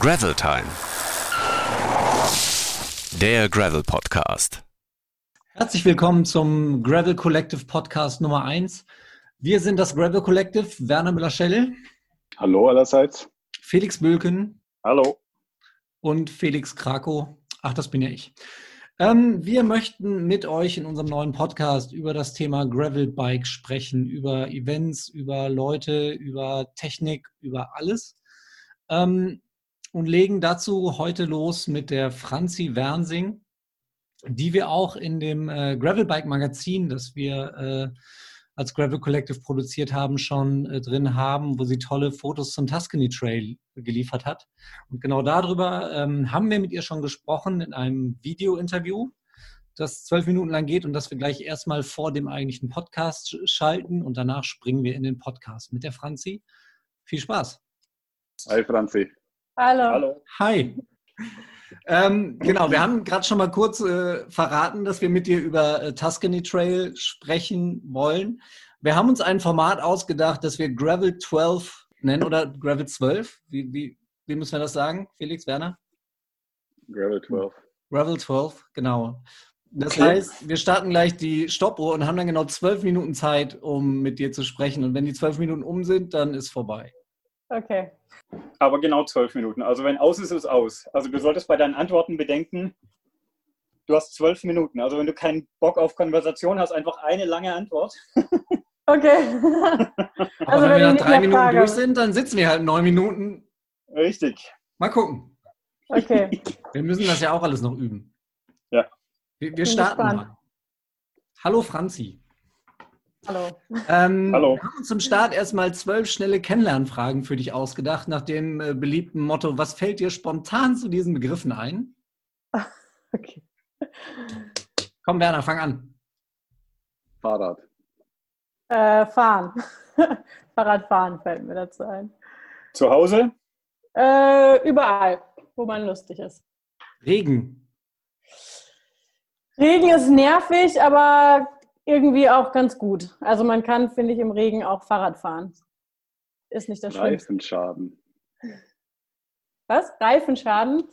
Gravel Time. Der Gravel Podcast. Herzlich willkommen zum Gravel Collective Podcast Nummer 1. Wir sind das Gravel Collective, Werner Müller-Schell. Hallo allerseits. Felix Bülken. Hallo. Und Felix Krakow. Ach, das bin ja ich. Ähm, wir möchten mit euch in unserem neuen Podcast über das Thema Gravel Bike sprechen, über Events, über Leute, über Technik, über alles. Ähm, und legen dazu heute los mit der Franzi Wernsing, die wir auch in dem äh, Gravelbike Magazin, das wir äh, als Gravel Collective produziert haben, schon äh, drin haben, wo sie tolle Fotos zum Tuscany Trail geliefert hat. Und genau darüber ähm, haben wir mit ihr schon gesprochen in einem Video-Interview, das zwölf Minuten lang geht und das wir gleich erstmal vor dem eigentlichen Podcast schalten und danach springen wir in den Podcast mit der Franzi. Viel Spaß. Hi Franzi. Hallo. Hallo. Hi. Ähm, genau, wir haben gerade schon mal kurz äh, verraten, dass wir mit dir über äh, Tuscany Trail sprechen wollen. Wir haben uns ein Format ausgedacht, das wir Gravel 12 nennen oder Gravel 12. Wie, wie, wie müssen wir das sagen, Felix, Werner? Gravel 12. Gravel 12, genau. Das heißt, wir starten gleich die Stoppuhr und haben dann genau zwölf Minuten Zeit, um mit dir zu sprechen. Und wenn die zwölf Minuten um sind, dann ist vorbei. Okay. Aber genau zwölf Minuten. Also wenn aus ist, ist aus. Also du solltest bei deinen Antworten bedenken, du hast zwölf Minuten. Also wenn du keinen Bock auf Konversation hast, einfach eine lange Antwort. Okay. Aber Also wenn wenn wir nach drei Minuten frage. durch sind, dann sitzen wir halt neun Minuten. Richtig. Mal gucken. Okay. Wir müssen das ja auch alles noch üben. Ja. Wir, wir starten mal. Hallo Franzi. Hallo. Ähm, Hallo. Wir haben uns zum Start erstmal zwölf schnelle Kennenlernfragen für dich ausgedacht, nach dem äh, beliebten Motto, was fällt dir spontan zu diesen Begriffen ein? Okay. Komm, Werner, fang an. Fahrrad. Äh, fahren. Fahrradfahren fällt mir dazu ein. Zu Hause? Äh, überall, wo man lustig ist. Regen. Regen ist nervig, aber irgendwie auch ganz gut. Also man kann, finde ich, im Regen auch Fahrrad fahren. Ist nicht das Schlimmste. Reifenschaden. Was? Reifenschaden?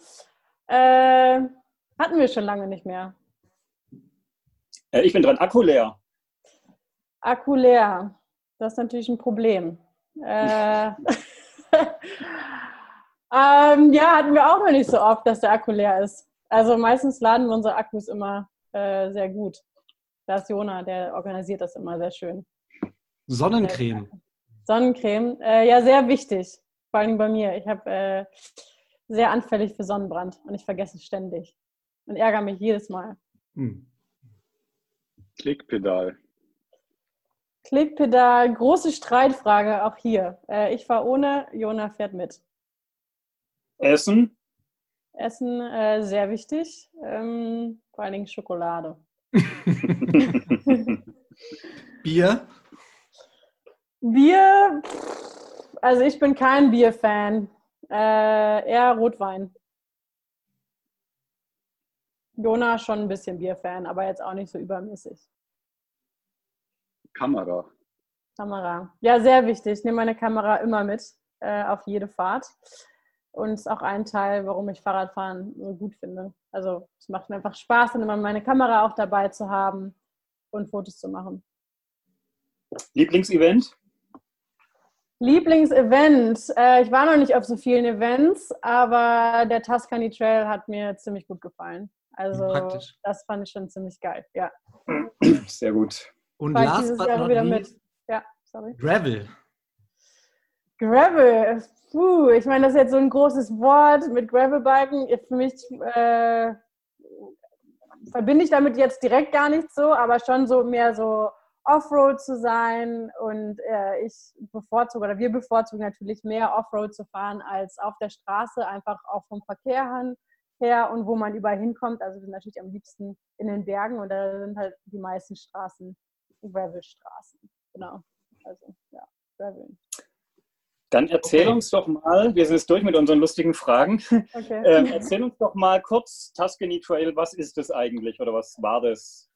Äh, hatten wir schon lange nicht mehr. Äh, ich bin dran. Akku leer. Akku leer. Das ist natürlich ein Problem. Äh, ähm, ja, hatten wir auch noch nicht so oft, dass der Akku leer ist. Also meistens laden wir unsere Akkus immer äh, sehr gut. Da ist Jona, der organisiert das immer sehr schön. Sonnencreme. Sonnencreme, äh, ja, sehr wichtig. Vor allem bei mir. Ich habe äh, sehr anfällig für Sonnenbrand und ich vergesse es ständig und ärgere mich jedes Mal. Hm. Klickpedal. Klickpedal, große Streitfrage auch hier. Äh, ich fahre ohne, Jona fährt mit. Essen. Essen äh, sehr wichtig, ähm, vor allen Dingen Schokolade. Bier. Bier, also ich bin kein Bierfan, äh, eher Rotwein. Jona schon ein bisschen Bierfan, aber jetzt auch nicht so übermäßig. Kamera. Kamera. Ja, sehr wichtig. Ich nehme meine Kamera immer mit äh, auf jede Fahrt. Und ist auch ein Teil, warum ich Fahrradfahren so gut finde. Also es macht mir einfach Spaß, dann immer meine Kamera auch dabei zu haben und Fotos zu machen. Lieblingsevent? Lieblingsevent. Äh, ich war noch nicht auf so vielen Events, aber der Tuscany Trail hat mir ziemlich gut gefallen. Also Praktisch. das fand ich schon ziemlich geil. Ja. Sehr gut. Und last but not wieder least, mit. Ja, sorry. Gravel. Gravel. Puh, ich meine, das ist jetzt so ein großes Wort mit Gravelbiken. Für mich äh, verbinde ich damit jetzt direkt gar nicht so, aber schon so mehr so Offroad zu sein. Und äh, ich bevorzuge, oder wir bevorzugen natürlich mehr Offroad zu fahren als auf der Straße, einfach auch vom Verkehr her und wo man überall hinkommt. Also wir sind natürlich am liebsten in den Bergen und da sind halt die meisten Straßen Gravelstraßen. Genau. Also ja, Gravel. Dann erzähl Okay. uns doch mal, wir sind jetzt durch mit unseren lustigen Fragen. Okay. Ähm, erzähl uns doch mal kurz, Tuscany Trail, was ist das eigentlich oder was war das?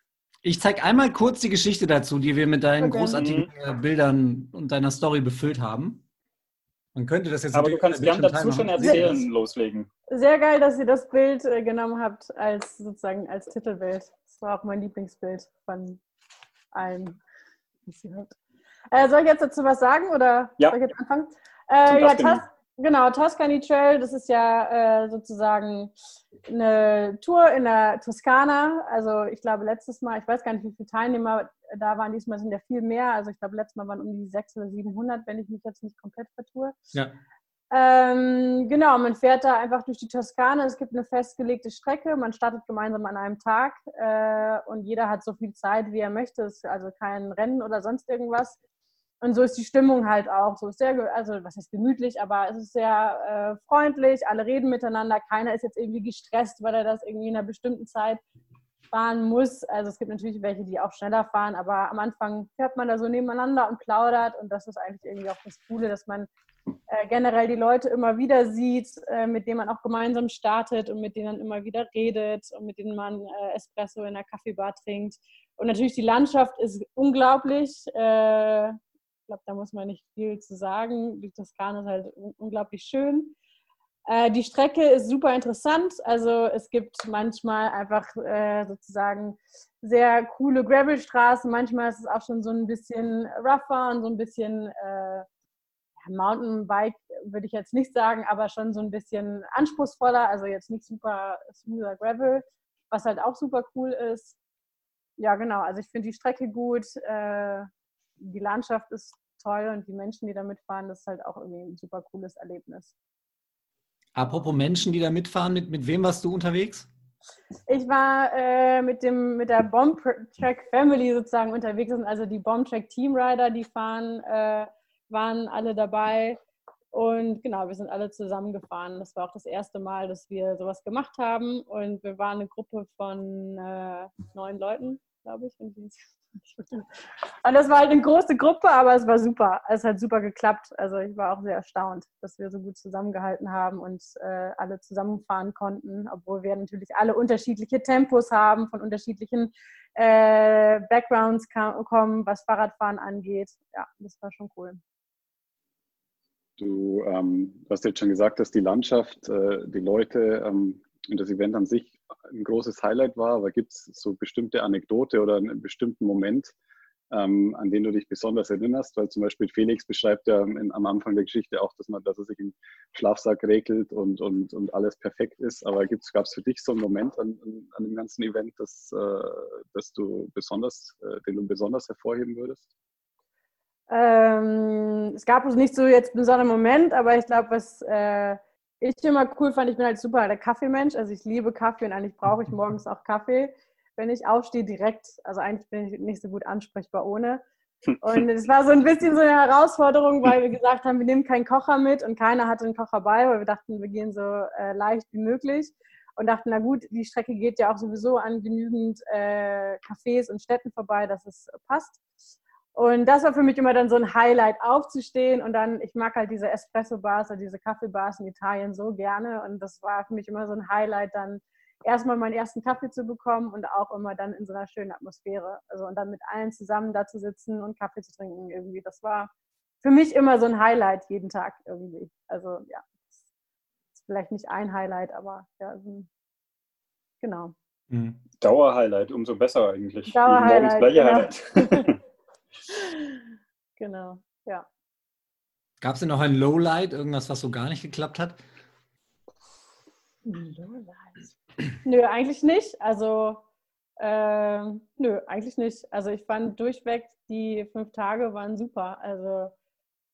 Ich zeige einmal kurz die Geschichte dazu, die wir mit deinen Okay. großartigen äh, Bildern und deiner Story befüllt haben. Man könnte das jetzt Aber du kannst gern dazu schon erzählen, loslegen. Sehr geil, dass ihr das Bild äh, genommen habt als sozusagen als Titelbild. Das war auch mein Lieblingsbild von allen. die ihr habt. Äh, soll ich jetzt dazu was sagen oder Ja. soll ich jetzt anfangen? Äh, ja. Tus genau, Tuscany Trail, das ist ja äh, sozusagen eine Tour in der Toskana. Also ich glaube letztes Mal, ich weiß gar nicht, wie viele Teilnehmer da waren, diesmal sind ja viel mehr. Also ich glaube letztes Mal waren um die 600 oder 700, wenn ich mich jetzt nicht komplett vertue. Ja. Ähm, genau, man fährt da einfach durch die Toskana. Es gibt eine festgelegte Strecke. Man startet gemeinsam an einem Tag äh, und jeder hat so viel Zeit, wie er möchte. Es ist also kein Rennen oder sonst irgendwas. Und so ist die Stimmung halt auch. So ist sehr, also was ist gemütlich, aber es ist sehr äh, freundlich. Alle reden miteinander. Keiner ist jetzt irgendwie gestresst, weil er das irgendwie in einer bestimmten Zeit fahren muss. Also es gibt natürlich welche, die auch schneller fahren, aber am Anfang fährt man da so nebeneinander und plaudert und das ist eigentlich irgendwie auch das Coole, dass man äh, generell die Leute immer wieder sieht, äh, mit denen man auch gemeinsam startet und mit denen man immer wieder redet und mit denen man äh, Espresso in der Kaffeebar trinkt. Und natürlich die Landschaft ist unglaublich. Äh, glaube, da muss man nicht viel zu sagen. Die Toskana ist halt un unglaublich schön. Äh, die Strecke ist super interessant. Also es gibt manchmal einfach äh, sozusagen sehr coole Gravelstraßen. Manchmal ist es auch schon so ein bisschen rougher und so ein bisschen äh, Mountainbike würde ich jetzt nicht sagen, aber schon so ein bisschen anspruchsvoller. Also jetzt nicht super smoother Gravel, was halt auch super cool ist. Ja, genau. Also ich finde die Strecke gut. Die Landschaft ist toll und die Menschen, die da mitfahren, das ist halt auch irgendwie ein super cooles Erlebnis. Apropos Menschen, die da mitfahren, mit, mit wem warst du unterwegs? Ich war äh, mit, dem, mit der Bomb Track Family sozusagen unterwegs. Sind also die Bomb Track Team Rider, die fahren, äh, waren alle dabei. Und genau, wir sind alle zusammengefahren. Das war auch das erste Mal, dass wir sowas gemacht haben. Und wir waren eine Gruppe von äh, neun Leuten, glaube ich. Und und das war halt eine große Gruppe, aber es war super. Es hat super geklappt. Also ich war auch sehr erstaunt, dass wir so gut zusammengehalten haben und äh, alle zusammenfahren konnten, obwohl wir natürlich alle unterschiedliche Tempos haben, von unterschiedlichen äh, Backgrounds kommen, was Fahrradfahren angeht. Ja, das war schon cool. Du ähm, hast jetzt schon gesagt, dass die Landschaft, äh, die Leute ähm, und das Event an sich ein großes Highlight war, aber gibt es so bestimmte Anekdote oder einen bestimmten Moment, ähm, an den du dich besonders erinnerst? Weil zum Beispiel Felix beschreibt ja in, am Anfang der Geschichte auch, dass, man, dass er sich im Schlafsack regelt und, und, und alles perfekt ist. Aber gab es für dich so einen Moment an, an, an dem ganzen Event, das, äh, das du besonders, äh, den du besonders hervorheben würdest? Ähm, es gab nicht so jetzt einen besonderen Moment, aber ich glaube, was äh, ich immer cool fand, ich bin halt super der Kaffeemensch. Also ich liebe Kaffee und eigentlich brauche ich morgens auch Kaffee, wenn ich aufstehe direkt. Also eigentlich bin ich nicht so gut ansprechbar ohne. Und es war so ein bisschen so eine Herausforderung, weil wir gesagt haben, wir nehmen keinen Kocher mit und keiner hatte einen Kocher bei, weil wir dachten, wir gehen so äh, leicht wie möglich und dachten, na gut, die Strecke geht ja auch sowieso an genügend äh, Cafés und Städten vorbei, dass es passt. Und das war für mich immer dann so ein Highlight, aufzustehen und dann, ich mag halt diese Espresso-Bars oder diese Kaffeebars in Italien so gerne und das war für mich immer so ein Highlight, dann erstmal meinen ersten Kaffee zu bekommen und auch immer dann in so einer schönen Atmosphäre. Also und dann mit allen zusammen da zu sitzen und Kaffee zu trinken irgendwie. Das war für mich immer so ein Highlight jeden Tag irgendwie. Also ja, ist vielleicht nicht ein Highlight, aber ja, so ein, genau. Mhm. Dauerhighlight, umso besser eigentlich. Dauerhighlight. gleiche Genau. Highlight. genau, ja. Gab es denn noch ein Lowlight, irgendwas, was so gar nicht geklappt hat? Nö, eigentlich nicht. Also, äh, nö, eigentlich nicht. Also, ich fand durchweg, die fünf Tage waren super. Also,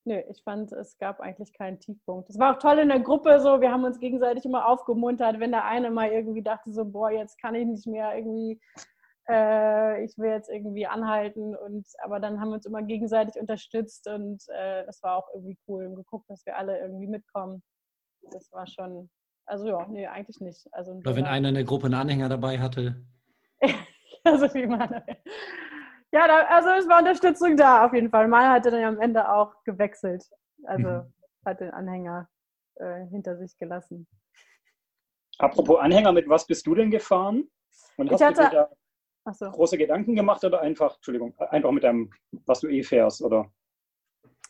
nö, ich fand, es gab eigentlich keinen Tiefpunkt. Es war auch toll in der Gruppe so. Wir haben uns gegenseitig immer aufgemuntert, wenn der eine mal irgendwie dachte, so, boah, jetzt kann ich nicht mehr irgendwie. Äh, ich will jetzt irgendwie anhalten und aber dann haben wir uns immer gegenseitig unterstützt und äh, das war auch irgendwie cool und geguckt, dass wir alle irgendwie mitkommen. Das war schon, also ja, nee, eigentlich nicht. Also, Oder wenn einer in der Gruppe einen Anhänger dabei hatte? also wie man. Ja, da, also es war Unterstützung da auf jeden Fall. Meiner hatte dann am Ende auch gewechselt. Also Mhm. hat den Anhänger äh, hinter sich gelassen. Apropos Anhänger, mit was bist du denn gefahren? Und Ich hast du hatte- dir da Achso. große Gedanken gemacht oder einfach, Entschuldigung, einfach mit deinem, was du eh fährst, oder?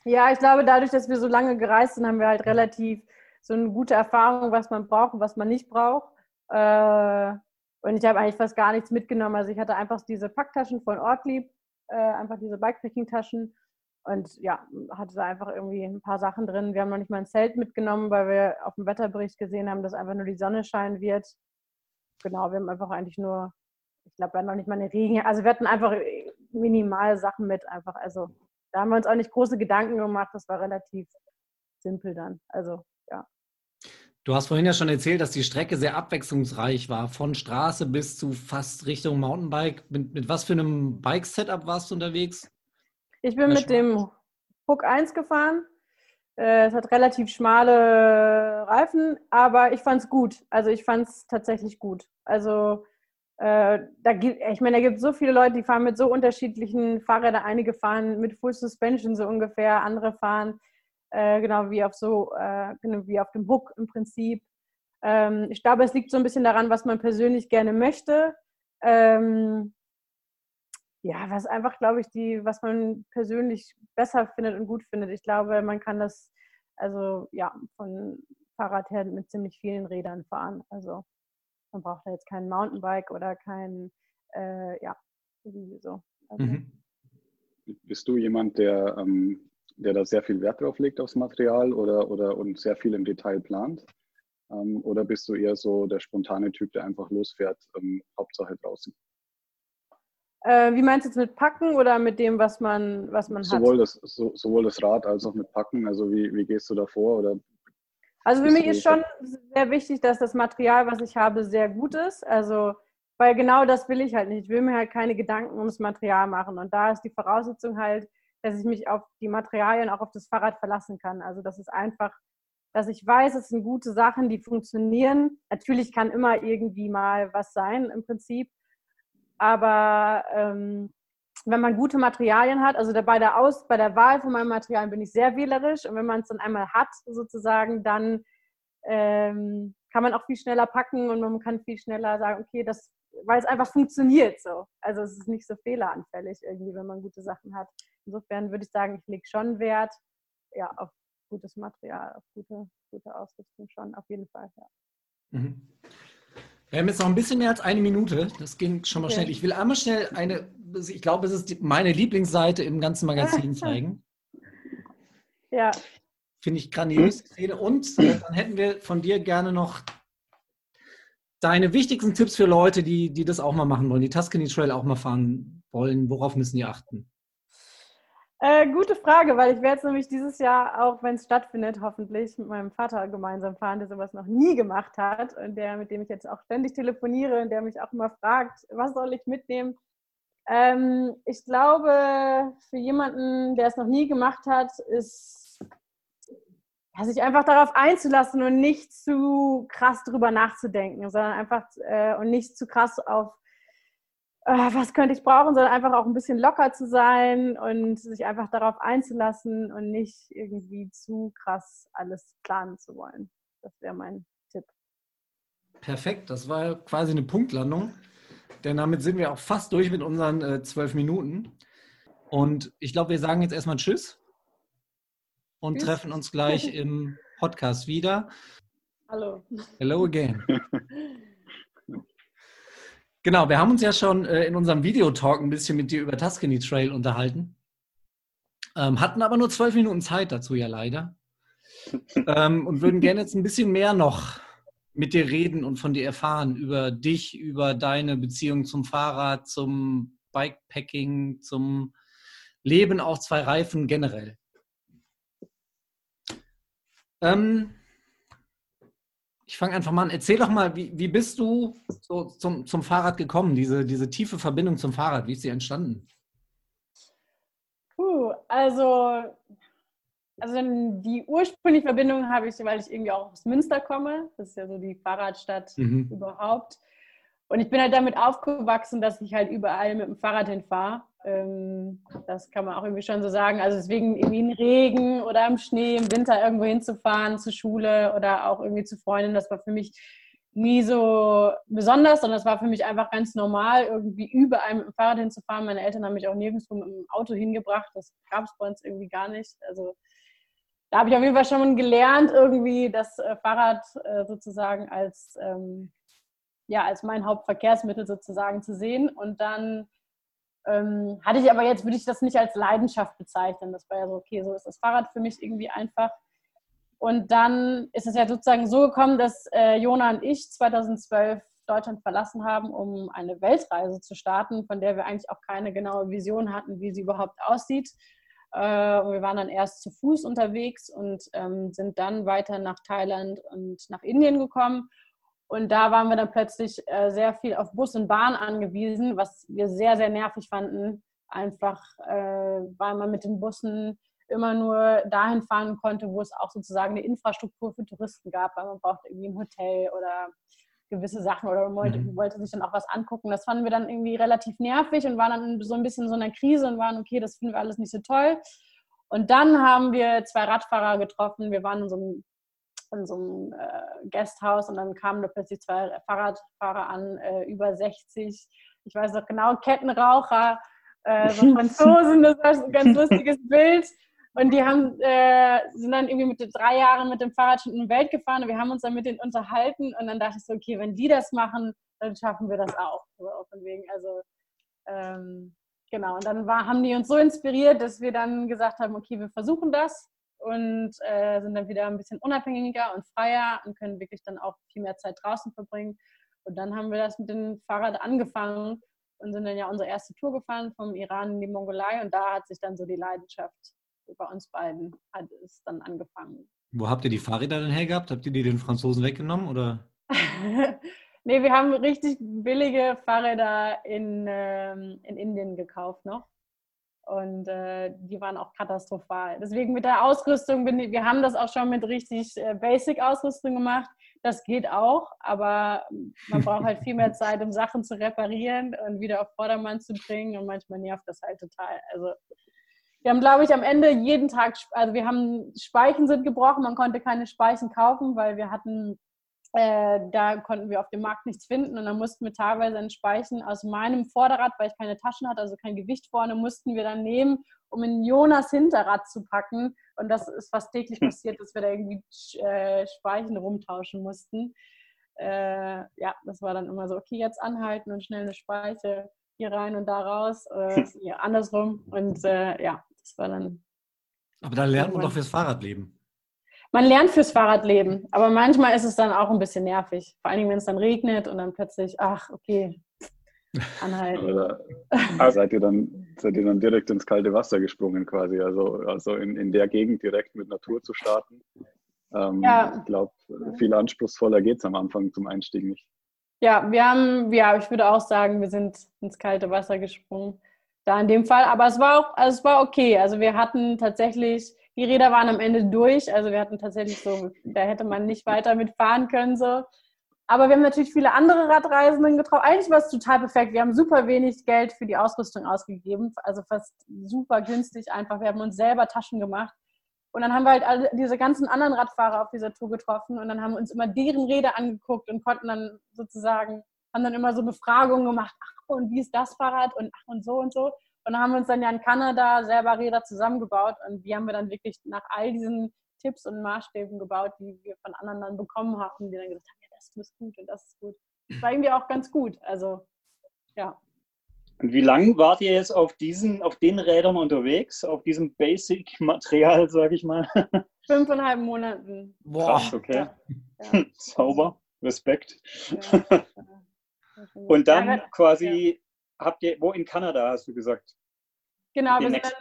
Ja, ich glaube, dadurch, dass wir so lange gereist sind, haben wir halt relativ so eine gute Erfahrung, was man braucht und was man nicht braucht. Äh, und ich habe eigentlich fast gar nichts mitgenommen. Also ich hatte einfach diese Packtaschen von Ortlieb, äh, einfach diese Bikepacking-Taschen und ja, hatte da einfach irgendwie ein paar Sachen drin. Wir haben noch nicht mal ein Zelt mitgenommen, weil wir auf dem Wetterbericht gesehen haben, dass einfach nur die Sonne scheinen wird. Genau, wir haben einfach eigentlich nur, ich glaube, wir hatten noch nicht mal eine Regen. Also wir hatten einfach minimal Sachen mit einfach. Also da haben wir uns auch nicht große Gedanken gemacht. Das war relativ simpel dann. Also ja. Du hast vorhin ja schon erzählt, dass die Strecke sehr abwechslungsreich war, von Straße bis zu fast Richtung Mountainbike. Mit, mit was für einem Bike-Setup warst du unterwegs? Ich bin mit dem Hook 1 gefahren. Äh, es hat relativ schmale Reifen, aber ich fand es gut. Also ich fand es tatsächlich gut. Also äh, da gibt, ich meine, da gibt es so viele Leute, die fahren mit so unterschiedlichen Fahrrädern. Einige fahren mit Full Suspension so ungefähr, andere fahren äh, genau wie auf so äh, genau wie auf dem Hook im Prinzip. Ähm, ich glaube, es liegt so ein bisschen daran, was man persönlich gerne möchte. Ähm, ja, was einfach, glaube ich, die, was man persönlich besser findet und gut findet. Ich glaube, man kann das also ja von Fahrrad her mit ziemlich vielen Rädern fahren. Also man braucht da jetzt kein Mountainbike oder kein, äh, ja, irgendwie so. Also, mhm. Bist du jemand, der, ähm, der da sehr viel Wert drauf legt aufs Material oder, oder und sehr viel im Detail plant? Ähm, oder bist du eher so der spontane Typ, der einfach losfährt, ähm, Hauptsache draußen? Äh, wie meinst du jetzt mit Packen oder mit dem, was man, was man sowohl hat? Das, so, sowohl das Rad als auch mit Packen. Also wie, wie gehst du da vor? Oder also für mich ist schon sehr wichtig, dass das Material, was ich habe, sehr gut ist. Also, weil genau das will ich halt nicht. Ich will mir halt keine Gedanken ums Material machen. Und da ist die Voraussetzung halt, dass ich mich auf die Materialien, auch auf das Fahrrad verlassen kann. Also das ist einfach, dass ich weiß, es sind gute Sachen, die funktionieren. Natürlich kann immer irgendwie mal was sein im Prinzip. Aber ähm, wenn man gute Materialien hat, also bei der, Aus, bei der Wahl von meinen Materialien bin ich sehr wählerisch und wenn man es dann einmal hat, sozusagen, dann ähm, kann man auch viel schneller packen und man kann viel schneller sagen, okay, das, weil es einfach funktioniert so. Also es ist nicht so fehleranfällig irgendwie, wenn man gute Sachen hat. Insofern würde ich sagen, ich lege schon Wert ja, auf gutes Material, auf gute, gute Ausrüstung schon, auf jeden Fall. Ja. Mhm. Wir haben jetzt noch ein bisschen mehr als eine Minute. Das ging schon mal okay. schnell. Ich will einmal schnell eine, ich glaube, es ist meine Lieblingsseite im ganzen Magazin zeigen. Ja. Finde ich grandios. Und äh, dann hätten wir von dir gerne noch deine wichtigsten Tipps für Leute, die, die das auch mal machen wollen, die Tuscany Trail auch mal fahren wollen. Worauf müssen die achten? Äh, gute Frage, weil ich werde es nämlich dieses Jahr, auch wenn es stattfindet, hoffentlich mit meinem Vater gemeinsam fahren, der sowas noch nie gemacht hat und der, mit dem ich jetzt auch ständig telefoniere und der mich auch immer fragt, was soll ich mitnehmen? Ähm, ich glaube, für jemanden, der es noch nie gemacht hat, ist ja, sich einfach darauf einzulassen und nicht zu krass drüber nachzudenken, sondern einfach äh, und nicht zu krass auf was könnte ich brauchen, sondern einfach auch ein bisschen locker zu sein und sich einfach darauf einzulassen und nicht irgendwie zu krass alles planen zu wollen. Das wäre mein Tipp. Perfekt, das war quasi eine Punktlandung, denn damit sind wir auch fast durch mit unseren äh, zwölf äh, Minuten. Und ich glaube, wir sagen jetzt erstmal Tschüss und Tschüss. treffen uns gleich im Podcast wieder. Hallo. Hello again. Genau, wir haben uns ja schon äh, in unserem Videotalk ein bisschen mit dir über Tuscany Trail unterhalten. Ähm, hatten aber nur zwölf Minuten Zeit dazu ja leider. ähm, und würden gerne jetzt ein bisschen mehr noch mit dir reden und von dir erfahren über dich, über deine Beziehung zum Fahrrad, zum Bikepacking, zum Leben auf zwei Reifen generell. Ähm, ich fange einfach mal an. Erzähl doch mal, wie, wie bist du so zum, zum Fahrrad gekommen? Diese, diese tiefe Verbindung zum Fahrrad, wie ist sie entstanden? Puh, also, also die ursprüngliche Verbindung habe ich, weil ich irgendwie auch aus Münster komme. Das ist ja so die Fahrradstadt mhm. überhaupt. Und ich bin halt damit aufgewachsen, dass ich halt überall mit dem Fahrrad hinfahre. Ähm, das kann man auch irgendwie schon so sagen. Also deswegen irgendwie im Regen oder im Schnee, im Winter irgendwo hinzufahren, zur Schule oder auch irgendwie zu Freunden, das war für mich nie so besonders, sondern es war für mich einfach ganz normal, irgendwie überall mit dem Fahrrad hinzufahren. Meine Eltern haben mich auch nirgendwo mit dem Auto hingebracht. Das gab es bei uns irgendwie gar nicht. Also da habe ich auf jeden Fall schon gelernt, irgendwie das äh, Fahrrad äh, sozusagen als, ähm, ja, als mein Hauptverkehrsmittel sozusagen zu sehen. Und dann ähm, hatte ich aber jetzt, würde ich das nicht als Leidenschaft bezeichnen. Das war ja so, okay, so ist das Fahrrad für mich irgendwie einfach. Und dann ist es ja sozusagen so gekommen, dass äh, Jona und ich 2012 Deutschland verlassen haben, um eine Weltreise zu starten, von der wir eigentlich auch keine genaue Vision hatten, wie sie überhaupt aussieht. Äh, wir waren dann erst zu Fuß unterwegs und ähm, sind dann weiter nach Thailand und nach Indien gekommen. Und da waren wir dann plötzlich äh, sehr viel auf Bus und Bahn angewiesen, was wir sehr, sehr nervig fanden. Einfach, äh, weil man mit den Bussen immer nur dahin fahren konnte, wo es auch sozusagen eine Infrastruktur für Touristen gab, weil man brauchte irgendwie ein Hotel oder gewisse Sachen oder man wollte, mhm. wollte, sich dann auch was angucken. Das fanden wir dann irgendwie relativ nervig und waren dann so ein bisschen in so einer Krise und waren, okay, das finden wir alles nicht so toll. Und dann haben wir zwei Radfahrer getroffen. Wir waren in so einem, in so einem äh, Guesthouse und dann kamen da plötzlich zwei Fahrradfahrer an, äh, über 60. Ich weiß noch genau, Kettenraucher, äh, so Franzosen, das war ein ganz lustiges Bild. Und die haben, äh, sind dann irgendwie mit drei Jahren mit dem Fahrrad schon in die Welt gefahren und wir haben uns dann mit denen unterhalten und dann dachte ich so, okay, wenn die das machen, dann schaffen wir das auch. So, von wegen, also ähm, genau. Und dann war, haben die uns so inspiriert, dass wir dann gesagt haben, okay, wir versuchen das und äh, sind dann wieder ein bisschen unabhängiger und freier und können wirklich dann auch viel mehr Zeit draußen verbringen. Und dann haben wir das mit dem Fahrrad angefangen und sind dann ja unsere erste Tour gefahren vom Iran in die Mongolei und da hat sich dann so die Leidenschaft bei uns beiden hat es dann angefangen. Wo habt ihr die Fahrräder denn hergehabt? Habt ihr die den Franzosen weggenommen oder? nee, wir haben richtig billige Fahrräder in, ähm, in Indien gekauft noch. Und äh, die waren auch katastrophal. Deswegen mit der Ausrüstung, bin ich, wir haben das auch schon mit richtig äh, Basic-Ausrüstung gemacht. Das geht auch, aber man braucht halt viel mehr Zeit, um Sachen zu reparieren und wieder auf Vordermann zu bringen. Und manchmal nervt das halt total. Also wir haben, glaube ich, am Ende jeden Tag, also wir haben Speichen sind gebrochen, man konnte keine Speichen kaufen, weil wir hatten, äh, da konnten wir auf dem Markt nichts finden und dann mussten wir teilweise einen Speichen aus meinem Vorderrad, weil ich keine Taschen hatte, also kein Gewicht vorne, mussten wir dann nehmen, um in Jonas Hinterrad zu packen. Und das ist fast täglich passiert, dass wir da irgendwie äh, Speichen rumtauschen mussten. Äh, ja, das war dann immer so, okay, jetzt anhalten und schnell eine Speiche hier rein und da raus, äh, ja, andersrum. Und äh, ja, das war dann. Aber da lernt man doch fürs Fahrradleben. Man lernt fürs Fahrradleben, aber manchmal ist es dann auch ein bisschen nervig. Vor allem, wenn es dann regnet und dann plötzlich, ach, okay, anhalten. Da, ah, seid, ihr dann, seid ihr dann direkt ins kalte Wasser gesprungen quasi, also, also in, in der Gegend direkt mit Natur zu starten. Ähm, ja. Ich glaube, viel anspruchsvoller geht es am Anfang zum Einstieg nicht. Ja, wir haben, ja, ich würde auch sagen, wir sind ins kalte Wasser gesprungen da in dem Fall. Aber es war auch, also es war okay. Also wir hatten tatsächlich, die Räder waren am Ende durch. Also wir hatten tatsächlich so, da hätte man nicht weiter mitfahren können so. Aber wir haben natürlich viele andere Radreisenden getroffen. Eigentlich war es total perfekt. Wir haben super wenig Geld für die Ausrüstung ausgegeben. Also fast super günstig einfach. Wir haben uns selber Taschen gemacht. Und dann haben wir halt alle diese ganzen anderen Radfahrer auf dieser Tour getroffen und dann haben wir uns immer deren Räder angeguckt und konnten dann sozusagen, haben dann immer so Befragungen gemacht. Ach, und wie ist das Fahrrad und ach und so und so. Und dann haben wir uns dann ja in Kanada selber Räder zusammengebaut und die haben wir dann wirklich nach all diesen Tipps und Maßstäben gebaut, die wir von anderen dann bekommen haben, die dann gesagt haben, ja, das ist gut und das ist gut. Das war irgendwie auch ganz gut. Also, ja. Und wie lange wart ihr jetzt auf diesen, auf den Rädern unterwegs, auf diesem Basic-Material, sage ich mal? Fünfeinhalb Monaten. Boah, Krass, okay. Ja. Sauber, Respekt. Ja. Und dann ja, quasi habt ihr, wo in Kanada hast du gesagt? Genau, wir sind dann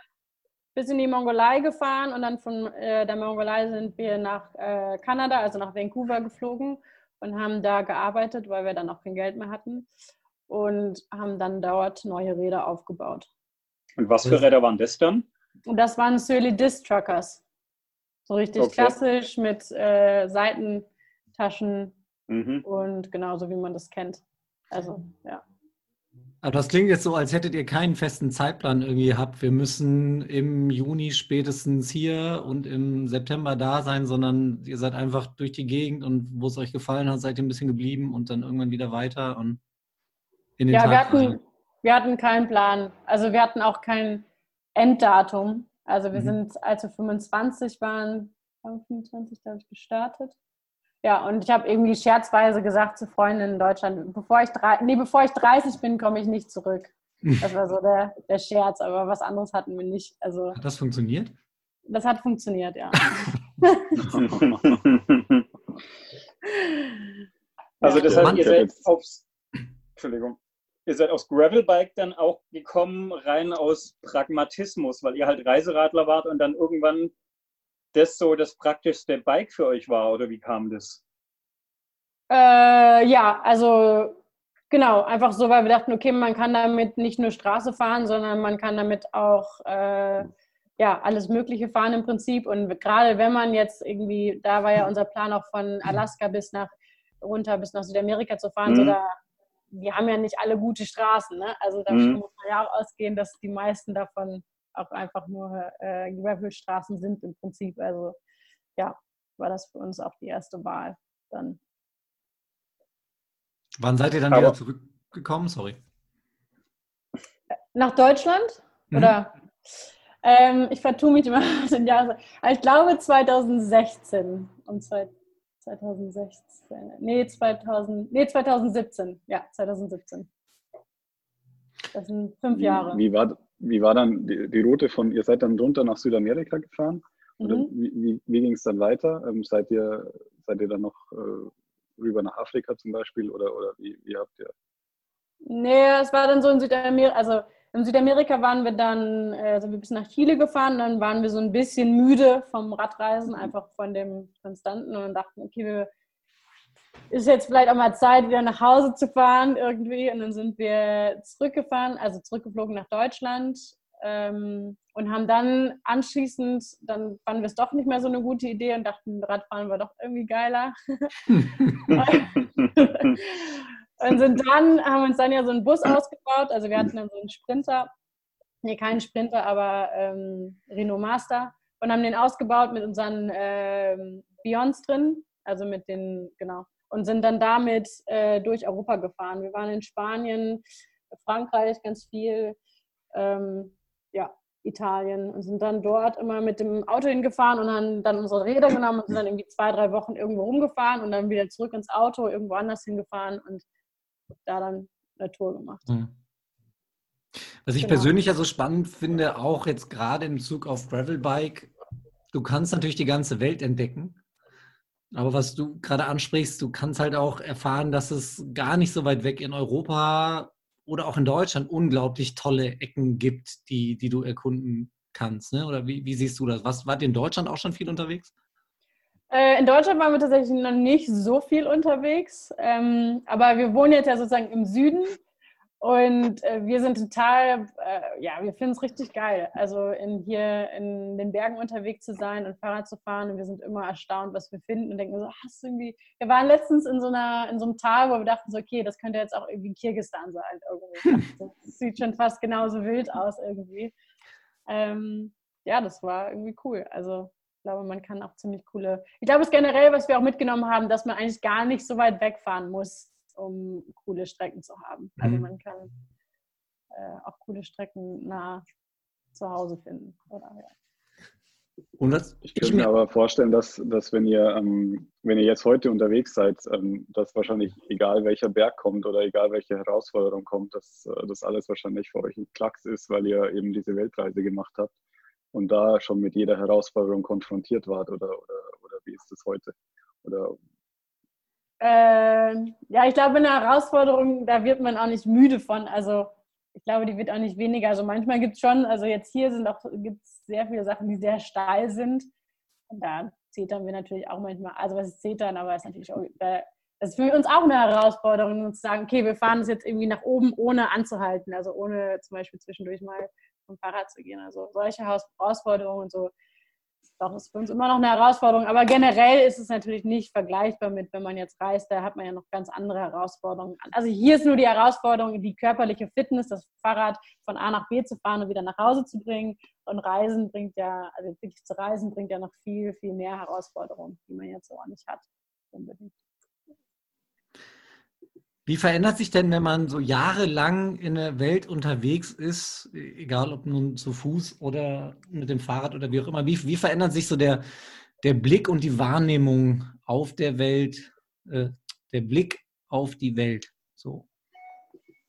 bis in die Mongolei gefahren und dann von äh, der Mongolei sind wir nach äh, Kanada, also nach Vancouver geflogen und haben da gearbeitet, weil wir dann auch kein Geld mehr hatten und haben dann dort neue Räder aufgebaut. Und was für Räder waren das dann? Und das waren Surly Disc Truckers. So richtig okay. klassisch mit äh, Seitentaschen mhm. und genauso wie man das kennt. Also, ja. Aber das klingt jetzt so, als hättet ihr keinen festen Zeitplan irgendwie gehabt. Wir müssen im Juni spätestens hier und im September da sein, sondern ihr seid einfach durch die Gegend und wo es euch gefallen hat, seid ihr ein bisschen geblieben und dann irgendwann wieder weiter und in den ja, Tag wir hatten, wir hatten keinen Plan. Also wir hatten auch kein Enddatum. Also wir mhm. sind, als wir 25 waren, 25, glaube ich, gestartet. Ja, und ich habe irgendwie scherzweise gesagt zu Freunden in Deutschland, bevor ich, drei, nee, bevor ich 30 bin, komme ich nicht zurück. Das war so der, der Scherz, aber was anderes hatten wir nicht. Also, hat das funktioniert? Das hat funktioniert, ja. also das heißt, ihr seid aufs, Entschuldigung, ihr seid aufs Gravelbike dann auch gekommen, rein aus Pragmatismus, weil ihr halt Reiseradler wart und dann irgendwann das so das praktischste Bike für euch war oder wie kam das? Äh, ja, also genau, einfach so, weil wir dachten, okay, man kann damit nicht nur Straße fahren, sondern man kann damit auch äh, ja, alles Mögliche fahren im Prinzip. Und gerade wenn man jetzt irgendwie, da war ja unser Plan auch von Alaska bis nach runter bis nach Südamerika zu fahren, mhm. so da, die haben ja nicht alle gute Straßen. Ne? Also da mhm. muss man ja auch ausgehen, dass die meisten davon auch einfach nur äh, Gravelstraßen sind im Prinzip. Also ja, war das für uns auch die erste Wahl dann. Wann seid ihr dann Aber wieder zurückgekommen? Sorry. Nach Deutschland? Mhm. Oder? Ähm, ich vertue mich immer den Jahren. Ich glaube 2016. Um 2016. Nee, 2000, nee, 2017. Ja, 2017. Das sind fünf Jahre. Wie, wie, war, wie war dann die, die, Route von, ihr seid dann runter nach Südamerika gefahren? Oder mhm. wie, wie, wie ging es dann weiter? Ähm, seid, ihr, seid ihr dann noch äh, rüber nach Afrika zum Beispiel oder, oder wie, wie habt ihr? Nee, es war dann so in Südamerika, also in Südamerika waren wir dann, äh, sind wir bis nach Chile gefahren, dann waren wir so ein bisschen müde vom Radreisen, einfach von dem Konstanten und dachten, okay, wir ist jetzt vielleicht auch mal Zeit, wieder nach Hause zu fahren irgendwie. Und dann sind wir zurückgefahren, also zurückgeflogen nach Deutschland ähm, und haben dann anschließend, dann fanden wir es doch nicht mehr so eine gute Idee und dachten, Radfahren war doch irgendwie geiler. und sind dann, haben uns dann ja so einen Bus ausgebaut. Also wir hatten dann so einen Sprinter, nee, keinen Sprinter, aber ähm, Renault Master und haben den ausgebaut mit unseren ähm, Beyonds drin, also mit den, genau, und sind dann damit äh, durch Europa gefahren. Wir waren in Spanien, Frankreich ganz viel, ähm, ja, Italien und sind dann dort immer mit dem Auto hingefahren und haben dann unsere Räder genommen und sind dann irgendwie zwei, drei Wochen irgendwo rumgefahren und dann wieder zurück ins Auto, irgendwo anders hingefahren und da dann eine Tour gemacht. Mhm. Was ich genau. persönlich ja so spannend finde, auch jetzt gerade im Zug auf Gravelbike, du kannst natürlich die ganze Welt entdecken. Aber was du gerade ansprichst, du kannst halt auch erfahren, dass es gar nicht so weit weg in Europa oder auch in Deutschland unglaublich tolle Ecken gibt, die, die du erkunden kannst. Ne? Oder wie, wie siehst du das? Was, wart ihr in Deutschland auch schon viel unterwegs? Äh, in Deutschland waren wir tatsächlich noch nicht so viel unterwegs. Ähm, aber wir wohnen jetzt ja sozusagen im Süden und äh, wir sind total, äh, ja, wir finden es richtig geil. Also in, hier in den Bergen unterwegs zu sein und Fahrrad zu fahren. Und wir sind immer erstaunt, was wir finden und denken so, hast du irgendwie. Wir waren letztens in so einer, in so einem Tal, wo wir dachten so, okay, das könnte jetzt auch irgendwie Kirgistan sein. Irgendwie. Das sieht schon fast genauso wild aus irgendwie. Ähm, ja, das war irgendwie cool. Also ich glaube, man kann auch ziemlich coole. Ich glaube, es generell, was wir auch mitgenommen haben, dass man eigentlich gar nicht so weit wegfahren muss um coole Strecken zu haben. Also mhm. man kann äh, auch coole Strecken nah zu Hause finden. Oder, ja. Und das, ich kann mir aber vorstellen, dass, dass wenn, ihr, ähm, wenn ihr jetzt heute unterwegs seid, ähm, dass wahrscheinlich egal welcher Berg kommt oder egal welche Herausforderung kommt, dass äh, das alles wahrscheinlich für euch ein Klacks ist, weil ihr eben diese Weltreise gemacht habt und da schon mit jeder Herausforderung konfrontiert wart oder, oder, oder wie ist das heute? Oder äh, ja, ich glaube, eine Herausforderung, da wird man auch nicht müde von. Also ich glaube, die wird auch nicht weniger. Also manchmal gibt es schon, also jetzt hier sind auch gibt es sehr viele Sachen, die sehr steil sind. Und da zetern wir natürlich auch manchmal, also was ist zetern, aber es ist natürlich auch, das ist für uns auch eine Herausforderung, zu sagen, okay, wir fahren das jetzt irgendwie nach oben, ohne anzuhalten, also ohne zum Beispiel zwischendurch mal vom Fahrrad zu gehen. Also solche Herausforderungen und so doch, ist für uns immer noch eine Herausforderung. Aber generell ist es natürlich nicht vergleichbar mit, wenn man jetzt reist, da hat man ja noch ganz andere Herausforderungen. Also hier ist nur die Herausforderung, die körperliche Fitness, das Fahrrad von A nach B zu fahren und wieder nach Hause zu bringen. Und Reisen bringt ja, also wirklich zu reisen, bringt ja noch viel, viel mehr Herausforderungen, die man jetzt so auch nicht hat. Unbedingt. Wie verändert sich denn, wenn man so jahrelang in der Welt unterwegs ist, egal ob nun zu Fuß oder mit dem Fahrrad oder wie auch immer, wie, wie verändert sich so der, der Blick und die Wahrnehmung auf der Welt, äh, der Blick auf die Welt? So.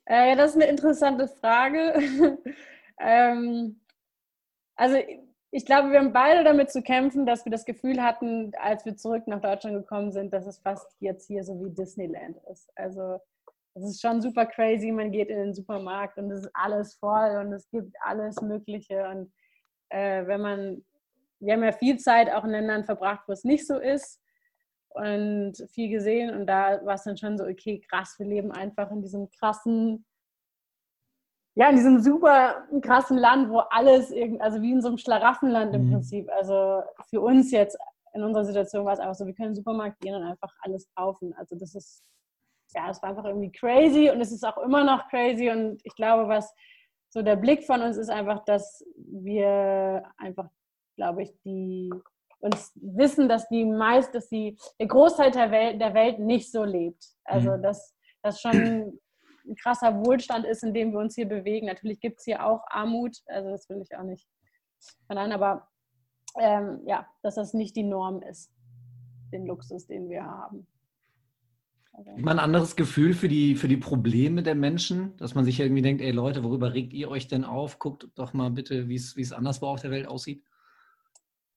Äh, das ist eine interessante Frage. ähm, also ich glaube, wir haben beide damit zu kämpfen, dass wir das Gefühl hatten, als wir zurück nach Deutschland gekommen sind, dass es fast jetzt hier so wie Disneyland ist. Also es ist schon super crazy. Man geht in den Supermarkt und es ist alles voll und es gibt alles Mögliche. Und äh, wenn man, wir haben ja viel Zeit auch in Ländern verbracht, wo es nicht so ist und viel gesehen. Und da war es dann schon so, okay, krass, wir leben einfach in diesem krassen ja, in diesem super krassen Land, wo alles, irgendwie, also wie in so einem Schlaraffenland im mhm. Prinzip. Also für uns jetzt in unserer Situation war es einfach so, wir können in den Supermarkt gehen und einfach alles kaufen. Also das ist, ja, es war einfach irgendwie crazy und es ist auch immer noch crazy. Und ich glaube, was so der Blick von uns ist einfach, dass wir einfach, glaube ich, die uns wissen, dass die meist, dass die, der Großteil der Welt, der Welt nicht so lebt. Also mhm. dass das schon ein krasser Wohlstand ist, in dem wir uns hier bewegen. Natürlich gibt es hier auch Armut, also das will ich auch nicht verneinen, aber ähm, ja, dass das nicht die Norm ist, den Luxus, den wir haben. Also. Immer ein anderes Gefühl für die, für die Probleme der Menschen, dass man sich irgendwie denkt, ey Leute, worüber regt ihr euch denn auf? Guckt doch mal bitte, wie es anderswo auf der Welt aussieht.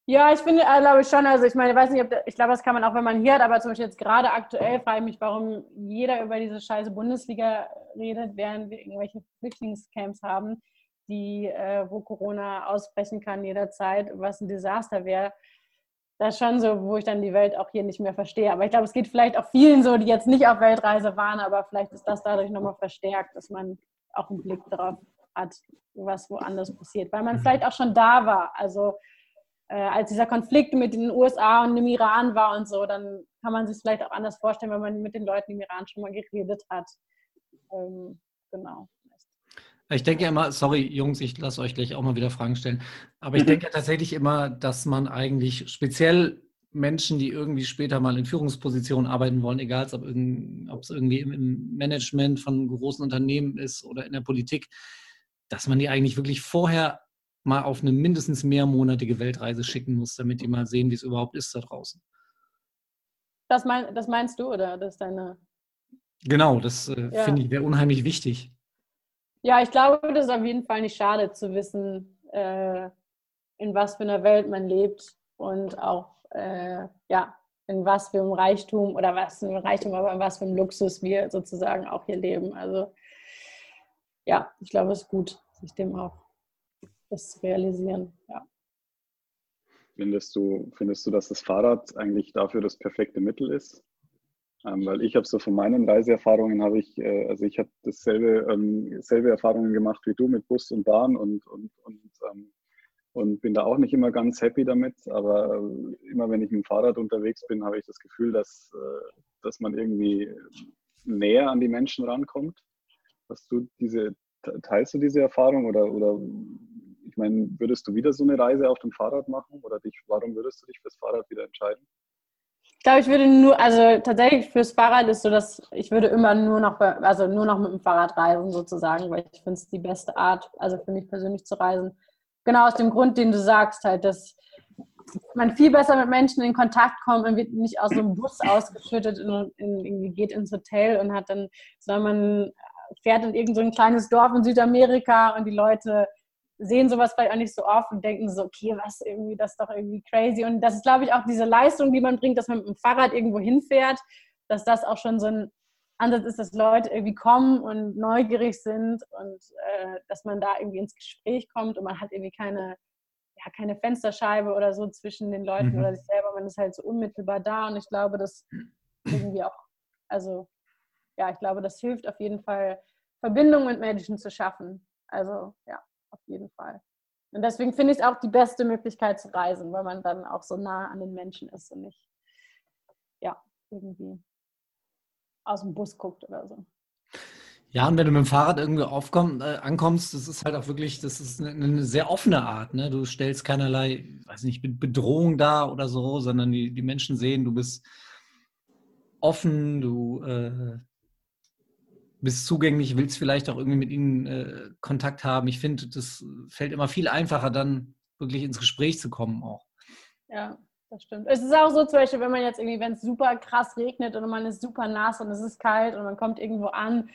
Ja, ich finde, äh, glaube ich schon. Also ich meine, ich weiß nicht, ob, ich glaube, das kann man auch, wenn man hier hat, aber zum Beispiel jetzt gerade aktuell frage ich mich, warum jeder über diese scheiße Bundesliga redet, während wir irgendwelche Flüchtlingscamps haben, die, äh, wo Corona ausbrechen kann jederzeit, was ein Desaster wäre. Das ist schon so, wo ich dann die Welt auch hier nicht mehr verstehe. Aber ich glaube, es geht vielleicht auch vielen so, die jetzt nicht auf Weltreise waren, aber vielleicht ist das dadurch nochmal verstärkt, dass man auch einen Blick darauf hat, was woanders passiert, weil man mhm. vielleicht auch schon da war. Also als dieser Konflikt mit den USA und dem Iran war und so, dann kann man sich vielleicht auch anders vorstellen, wenn man mit den Leuten im Iran schon mal geredet hat. Ähm, genau. Ich denke immer, sorry Jungs, ich lasse euch gleich auch mal wieder Fragen stellen, aber ich mhm. denke tatsächlich immer, dass man eigentlich speziell Menschen, die irgendwie später mal in Führungspositionen arbeiten wollen, egal ob es irgendwie im Management von großen Unternehmen ist oder in der Politik, dass man die eigentlich wirklich vorher mal auf eine mindestens mehrmonatige Weltreise schicken muss, damit die mal sehen, wie es überhaupt ist da draußen. Das, mein, das meinst du oder das ist deine? Genau, das äh, ja. finde ich wäre unheimlich wichtig. Ja, ich glaube, das ist auf jeden Fall nicht schade zu wissen, äh, in was für einer Welt man lebt und auch äh, ja, in was für einem Reichtum oder was für einem Reichtum, aber in was für einem Luxus wir sozusagen auch hier leben. Also ja, ich glaube, es ist gut, sich dem auch das realisieren. Ja. Findest du, findest du, dass das Fahrrad eigentlich dafür das perfekte Mittel ist? Ähm, weil ich habe so von meinen Reiseerfahrungen habe ich, äh, also ich habe dasselbe ähm, selbe Erfahrungen gemacht wie du mit Bus und Bahn und, und, und, ähm, und bin da auch nicht immer ganz happy damit. Aber äh, immer wenn ich mit dem Fahrrad unterwegs bin, habe ich das Gefühl, dass, äh, dass man irgendwie näher an die Menschen rankommt. Hast du diese, teilst du diese Erfahrung oder, oder meine, würdest du wieder so eine Reise auf dem Fahrrad machen oder dich, warum würdest du dich fürs Fahrrad wieder entscheiden? Ich glaube, ich würde nur, also tatsächlich fürs Fahrrad ist so, dass ich würde immer nur noch, also nur noch mit dem Fahrrad reisen sozusagen, weil ich finde es die beste Art, also für mich persönlich zu reisen. Genau aus dem Grund, den du sagst, halt, dass man viel besser mit Menschen in Kontakt kommt, man wird nicht aus so einem Bus ausgeschüttet und in, geht ins Hotel und hat dann, sondern man fährt in irgendein so kleines Dorf in Südamerika und die Leute sehen sowas vielleicht auch nicht so oft und denken so, okay, was irgendwie, das ist doch irgendwie crazy. Und das ist, glaube ich, auch diese Leistung, die man bringt, dass man mit dem Fahrrad irgendwo hinfährt, dass das auch schon so ein Ansatz ist, dass Leute irgendwie kommen und neugierig sind und äh, dass man da irgendwie ins Gespräch kommt und man hat irgendwie keine, ja, keine Fensterscheibe oder so zwischen den Leuten mhm. oder sich selber, man ist halt so unmittelbar da und ich glaube, das irgendwie auch, also ja, ich glaube, das hilft auf jeden Fall, Verbindungen mit Menschen zu schaffen. Also ja auf jeden Fall. Und deswegen finde ich es auch die beste Möglichkeit zu reisen, weil man dann auch so nah an den Menschen ist und nicht, ja, irgendwie aus dem Bus guckt oder so. Ja, und wenn du mit dem Fahrrad irgendwie aufkomm, äh, ankommst, das ist halt auch wirklich, das ist eine, eine, sehr offene Art. Ne? Du stellst keinerlei, weiß nicht, Bedrohung dar oder so, sondern die, die Menschen sehen, du bist offen, du äh, bist zugänglich, willst vielleicht auch irgendwie mit ihnen äh, Kontakt haben. Ich finde, das fällt immer viel einfacher, dann wirklich ins Gespräch zu kommen auch. Ja, das stimmt. Es ist auch so, zum Beispiel, wenn man jetzt irgendwie, wenn es super krass regnet und man ist super nass und es ist kalt und man kommt irgendwo an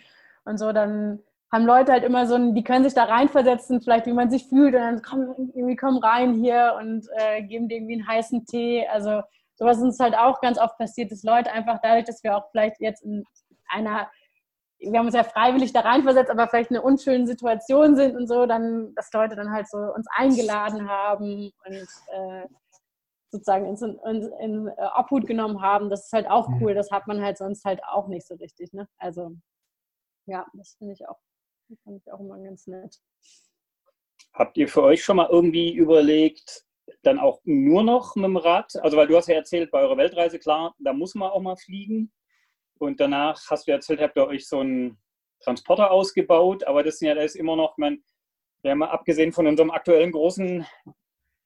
und so, dann haben Leute halt immer so ein, die können sich da reinversetzen, vielleicht wie man sich fühlt und dann kommen irgendwie komm rein hier und äh, geben dir irgendwie einen heißen Tee. Also sowas ist uns halt auch ganz oft passiert, dass Leute einfach dadurch, dass wir auch vielleicht jetzt in einer, wir haben uns ja freiwillig da reinversetzt, aber vielleicht in einer unschönen Situation sind und so, dann, dass Leute dann halt so uns eingeladen haben und äh, sozusagen in, in, in, äh, Obhut genommen haben. Das ist halt auch mhm. cool. Das hat man halt sonst halt auch nicht so richtig. Ne? Also ja, das finde ich auch, fand ich auch immer ganz nett. Habt ihr für euch schon mal irgendwie überlegt, dann auch nur noch mit dem Rad? Also, weil du hast ja erzählt, bei eurer Weltreise, klar, da muss man auch mal fliegen. Und danach hast du erzählt, habt ihr euch so einen Transporter ausgebaut, aber das, ja, das ist immer noch, man, wir haben abgesehen von unserem aktuellen großen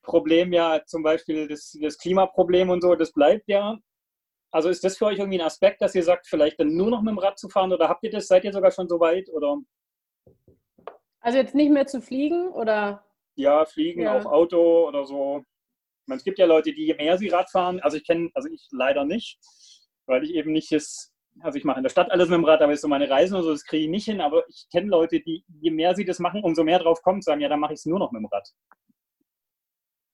Problem ja zum Beispiel das, das Klimaproblem und so, das bleibt ja. Also ist das für euch irgendwie ein Aspekt, dass ihr sagt, vielleicht dann nur noch mit dem Rad zu fahren oder habt ihr das, seid ihr sogar schon so weit oder? Also jetzt nicht mehr zu fliegen oder? Ja, fliegen, ja. auf Auto oder so. Meine, es gibt ja Leute, die je mehr sie Rad fahren, also ich kenne, also ich leider nicht, weil ich eben nicht das, also ich mache in der Stadt alles mit dem Rad, aber ist so meine Reisen und so, das kriege ich nicht hin, aber ich kenne Leute, die je mehr sie das machen, umso mehr drauf kommen, sagen, ja, dann mache ich es nur noch mit dem Rad.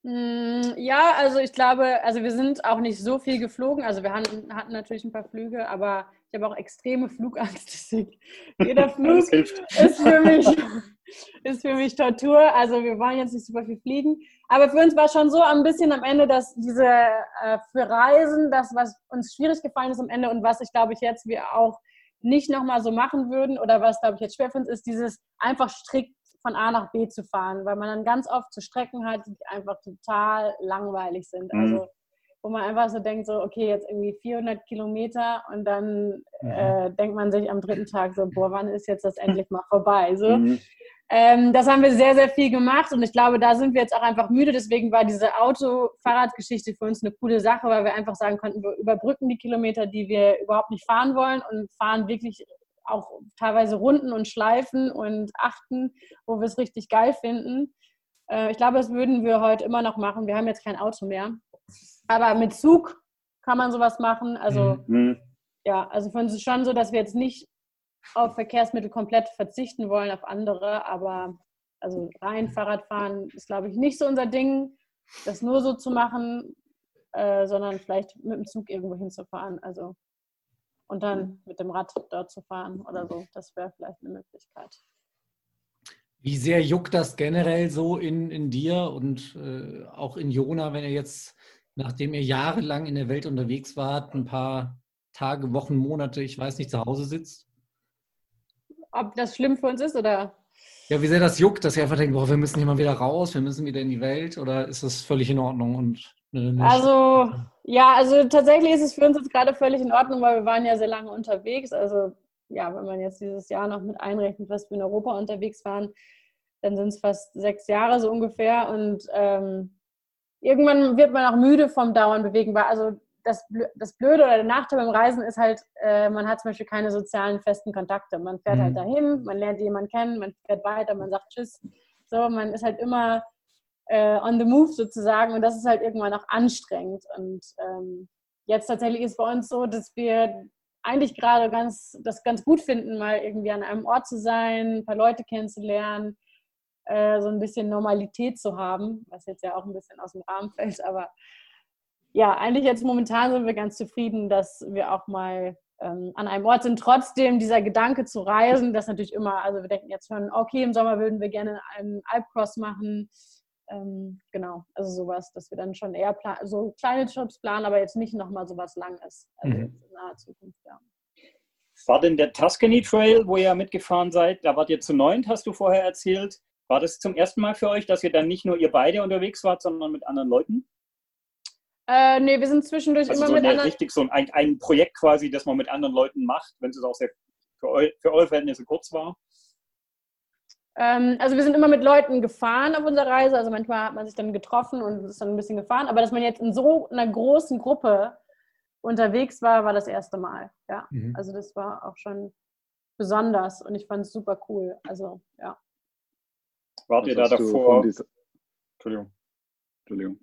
Hm, ja, also ich glaube, also wir sind auch nicht so viel geflogen. Also wir hatten, hatten natürlich ein paar Flüge, aber ich habe auch extreme Flugangst. Jeder Flug ist für, mich, ist für mich Tortur. Also wir waren jetzt nicht super viel fliegen. Aber für uns war schon so ein bisschen am Ende, dass diese äh, für Reisen, das, was uns schwierig gefallen ist am Ende und was ich glaube ich jetzt wir auch nicht nochmal so machen würden oder was glaube ich jetzt schwer für uns ist, dieses einfach strikt von A nach B zu fahren, weil man dann ganz oft zu Strecken hat, die einfach total langweilig sind. Mhm. Also wo man einfach so denkt, so okay, jetzt irgendwie 400 Kilometer und dann mhm. äh, denkt man sich am dritten Tag so, boah, wann ist jetzt das endlich mal vorbei? So. Mhm. Ähm, das haben wir sehr, sehr viel gemacht und ich glaube, da sind wir jetzt auch einfach müde. Deswegen war diese Auto-Fahrrad-Geschichte für uns eine coole Sache, weil wir einfach sagen konnten, wir überbrücken die Kilometer, die wir überhaupt nicht fahren wollen und fahren wirklich auch teilweise Runden und Schleifen und Achten, wo wir es richtig geil finden. Äh, ich glaube, das würden wir heute immer noch machen. Wir haben jetzt kein Auto mehr. Aber mit Zug kann man sowas machen. Also mhm. ja, also für uns ist es schon so, dass wir jetzt nicht auf Verkehrsmittel komplett verzichten wollen, auf andere, aber also rein Fahrradfahren ist, glaube ich, nicht so unser Ding, das nur so zu machen, äh, sondern vielleicht mit dem Zug irgendwo hinzufahren. Also und dann mit dem Rad dort zu fahren oder so. Das wäre vielleicht eine Möglichkeit. Wie sehr juckt das generell so in, in dir und äh, auch in Jona, wenn ihr jetzt, nachdem ihr jahrelang in der Welt unterwegs wart, ein paar Tage, Wochen, Monate, ich weiß nicht, zu Hause sitzt? Ob das schlimm für uns ist oder? Ja, wie sehr das juckt, dass ihr einfach denkt, boah, wir müssen hier mal wieder raus, wir müssen wieder in die Welt oder ist das völlig in Ordnung und Ne, also, ja, also tatsächlich ist es für uns jetzt gerade völlig in Ordnung, weil wir waren ja sehr lange unterwegs. Also, ja, wenn man jetzt dieses Jahr noch mit einrechnet, was wir in Europa unterwegs waren, dann sind es fast sechs Jahre so ungefähr. Und ähm, irgendwann wird man auch müde vom Dauern bewegen, also das, das Blöde oder der Nachteil beim Reisen ist halt, äh, man hat zum Beispiel keine sozialen festen Kontakte. Man fährt halt mhm. halt dahin, man lernt jemanden kennen, man fährt weiter, man sagt Tschüss. So, man ist halt immer äh, on the move sozusagen und das ist halt irgendwann auch anstrengend. Und ähm, jetzt tatsächlich ist bei uns so, dass wir eigentlich gerade ganz, das ganz gut finden, mal irgendwie an einem Ort zu sein, ein paar Leute kennenzulernen, äh, so ein bisschen Normalität zu haben, was jetzt ja auch ein bisschen aus dem Rahmen fällt, aber ja, eigentlich jetzt momentan sind wir ganz zufrieden, dass wir auch mal ähm, an einem Ort sind. Trotzdem dieser Gedanke zu reisen, das natürlich immer, also wir denken jetzt schon, okay, im Sommer würden wir gerne einen Alpcross machen, ähm, genau, also sowas, dass wir dann schon eher so kleine Trips planen, aber jetzt nicht nochmal sowas Langes. Also mhm. in naher Zukunft, ja. War denn der Tuscany Trail, wo ihr mitgefahren seid, da wart ihr zu neunt, hast du vorher erzählt. War das zum ersten Mal für euch, dass ihr dann nicht nur ihr beide unterwegs wart, sondern mit anderen Leuten? Äh, nee, wir sind zwischendurch also immer so mit anderen. Richtig, so ein, ein Projekt quasi, das man mit anderen Leuten macht, wenn es auch sehr für, eu, für eure Verhältnisse kurz war. Ähm, also wir sind immer mit Leuten gefahren auf unserer Reise. Also manchmal hat man sich dann getroffen und ist dann ein bisschen gefahren. Aber dass man jetzt in so einer großen Gruppe unterwegs war, war das erste Mal. Ja, mhm. also das war auch schon besonders und ich fand es super cool. Also ja. Wart ihr da davor? Entschuldigung. Entschuldigung.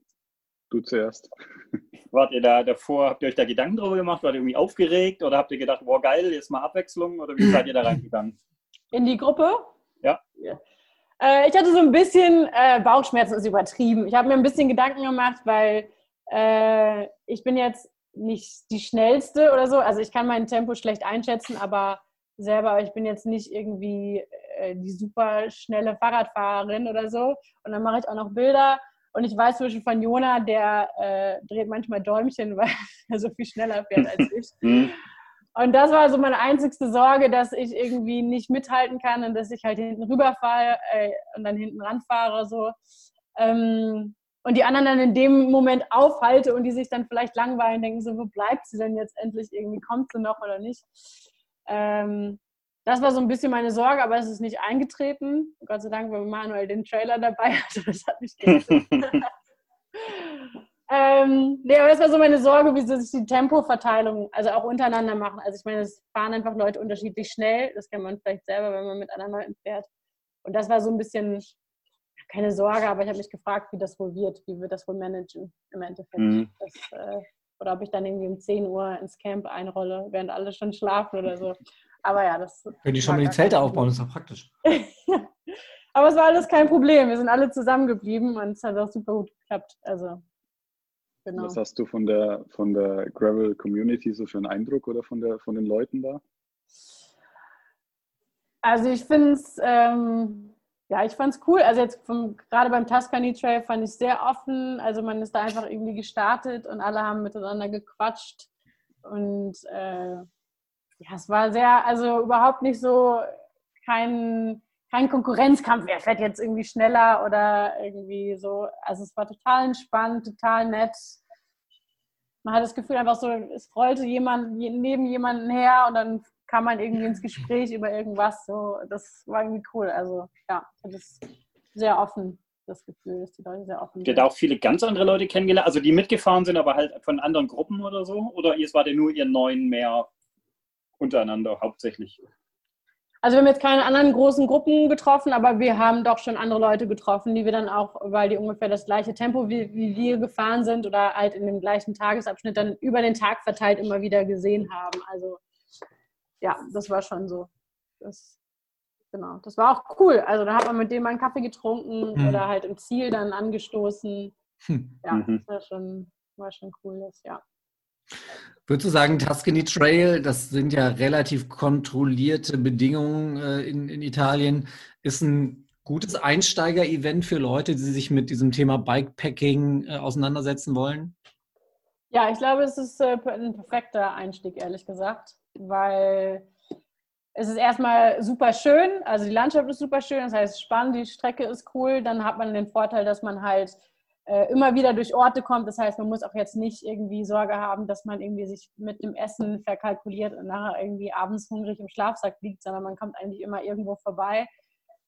Du zuerst. Wart ihr da davor, habt ihr euch da Gedanken drüber gemacht? Wart ihr irgendwie aufgeregt oder habt ihr gedacht, boah geil, jetzt mal Abwechslung oder wie seid ihr da reingegangen? In die Gruppe? Ja. ja. Äh, ich hatte so ein bisschen äh, Bauchschmerzen, ist übertrieben. Ich habe mir ein bisschen Gedanken gemacht, weil äh, ich bin jetzt nicht die schnellste oder so. Also ich kann mein Tempo schlecht einschätzen, aber selber, ich bin jetzt nicht irgendwie äh, die super schnelle Fahrradfahrerin oder so. Und dann mache ich auch noch Bilder. Und ich weiß zwischen von Jona, der äh, dreht manchmal Däumchen, weil er so viel schneller fährt als ich. Mhm. Und das war so meine einzigste Sorge, dass ich irgendwie nicht mithalten kann und dass ich halt hinten rüberfahre äh, und dann hinten ranfahre. So. Ähm, und die anderen dann in dem Moment aufhalte und die sich dann vielleicht langweilen, denken so, wo bleibt sie denn jetzt endlich? Irgendwie kommt sie noch oder nicht? Ähm, das war so ein bisschen meine Sorge, aber es ist nicht eingetreten. Gott sei Dank, weil Manuel den Trailer dabei hatte. Das hat mich gerettet. ähm, nee, aber das war so meine Sorge, wie sie sich die Tempoverteilung, also auch untereinander machen. Also ich meine, es fahren einfach Leute unterschiedlich schnell. Das kennt man vielleicht selber, wenn man mit anderen Leuten fährt. Und das war so ein bisschen keine Sorge, aber ich habe mich gefragt, wie das wohl wird, wie wir das wohl managen im Endeffekt. Mhm. Das, äh, oder ob ich dann irgendwie um 10 Uhr ins Camp einrolle, während alle schon schlafen oder so. Aber ja, das. Können die schon mal die Zelte aufbauen, das ist doch praktisch. Aber es war alles kein Problem. Wir sind alle zusammengeblieben und es hat auch super gut geklappt. Also, genau. Was hast du von der, von der Gravel Community so für einen Eindruck oder von, der, von den Leuten da? Also ich finde es, ähm, ja, ich fand es cool. Also jetzt vom, gerade beim Tuscany Trail fand ich es sehr offen. Also man ist da einfach irgendwie gestartet und alle haben miteinander gequatscht. Und äh, ja, es war sehr, also überhaupt nicht so kein, kein Konkurrenzkampf, wer fährt jetzt irgendwie schneller oder irgendwie so. Also es war total entspannt, total nett. Man hat das Gefühl einfach so, es rollte jemand neben jemanden her und dann kam man irgendwie ins Gespräch über irgendwas. So, das war irgendwie cool. Also ja, das ist sehr offen, das Gefühl, dass die Leute sehr offen sind. Ihr auch viele ganz andere Leute kennengelernt, also die mitgefahren sind, aber halt von anderen Gruppen oder so? Oder ihr wart nur ihr neun mehr untereinander hauptsächlich? Also wir haben jetzt keine anderen großen Gruppen getroffen, aber wir haben doch schon andere Leute getroffen, die wir dann auch, weil die ungefähr das gleiche Tempo wie, wie wir gefahren sind oder halt in dem gleichen Tagesabschnitt dann über den Tag verteilt immer wieder gesehen haben. Also ja, das war schon so. Das, genau, das war auch cool. Also da hat man mit dem mal einen Kaffee getrunken mhm. oder halt im Ziel dann angestoßen. Hm. Ja, mhm. das war schon, war schon cool, das, ja. Würdest du sagen, Tuscany Trail, das sind ja relativ kontrollierte Bedingungen äh, in, in Italien, ist ein gutes Einsteiger-Event für Leute, die sich mit diesem Thema Bikepacking äh, auseinandersetzen wollen? Ja, ich glaube, es ist äh, ein perfekter Einstieg, ehrlich gesagt, weil es ist erstmal super schön, also die Landschaft ist super schön, das heißt spannend, die Strecke ist cool, dann hat man den Vorteil, dass man halt immer wieder durch Orte kommt. Das heißt, man muss auch jetzt nicht irgendwie Sorge haben, dass man irgendwie sich mit dem Essen verkalkuliert und nachher irgendwie abends hungrig im Schlafsack liegt, sondern man kommt eigentlich immer irgendwo vorbei.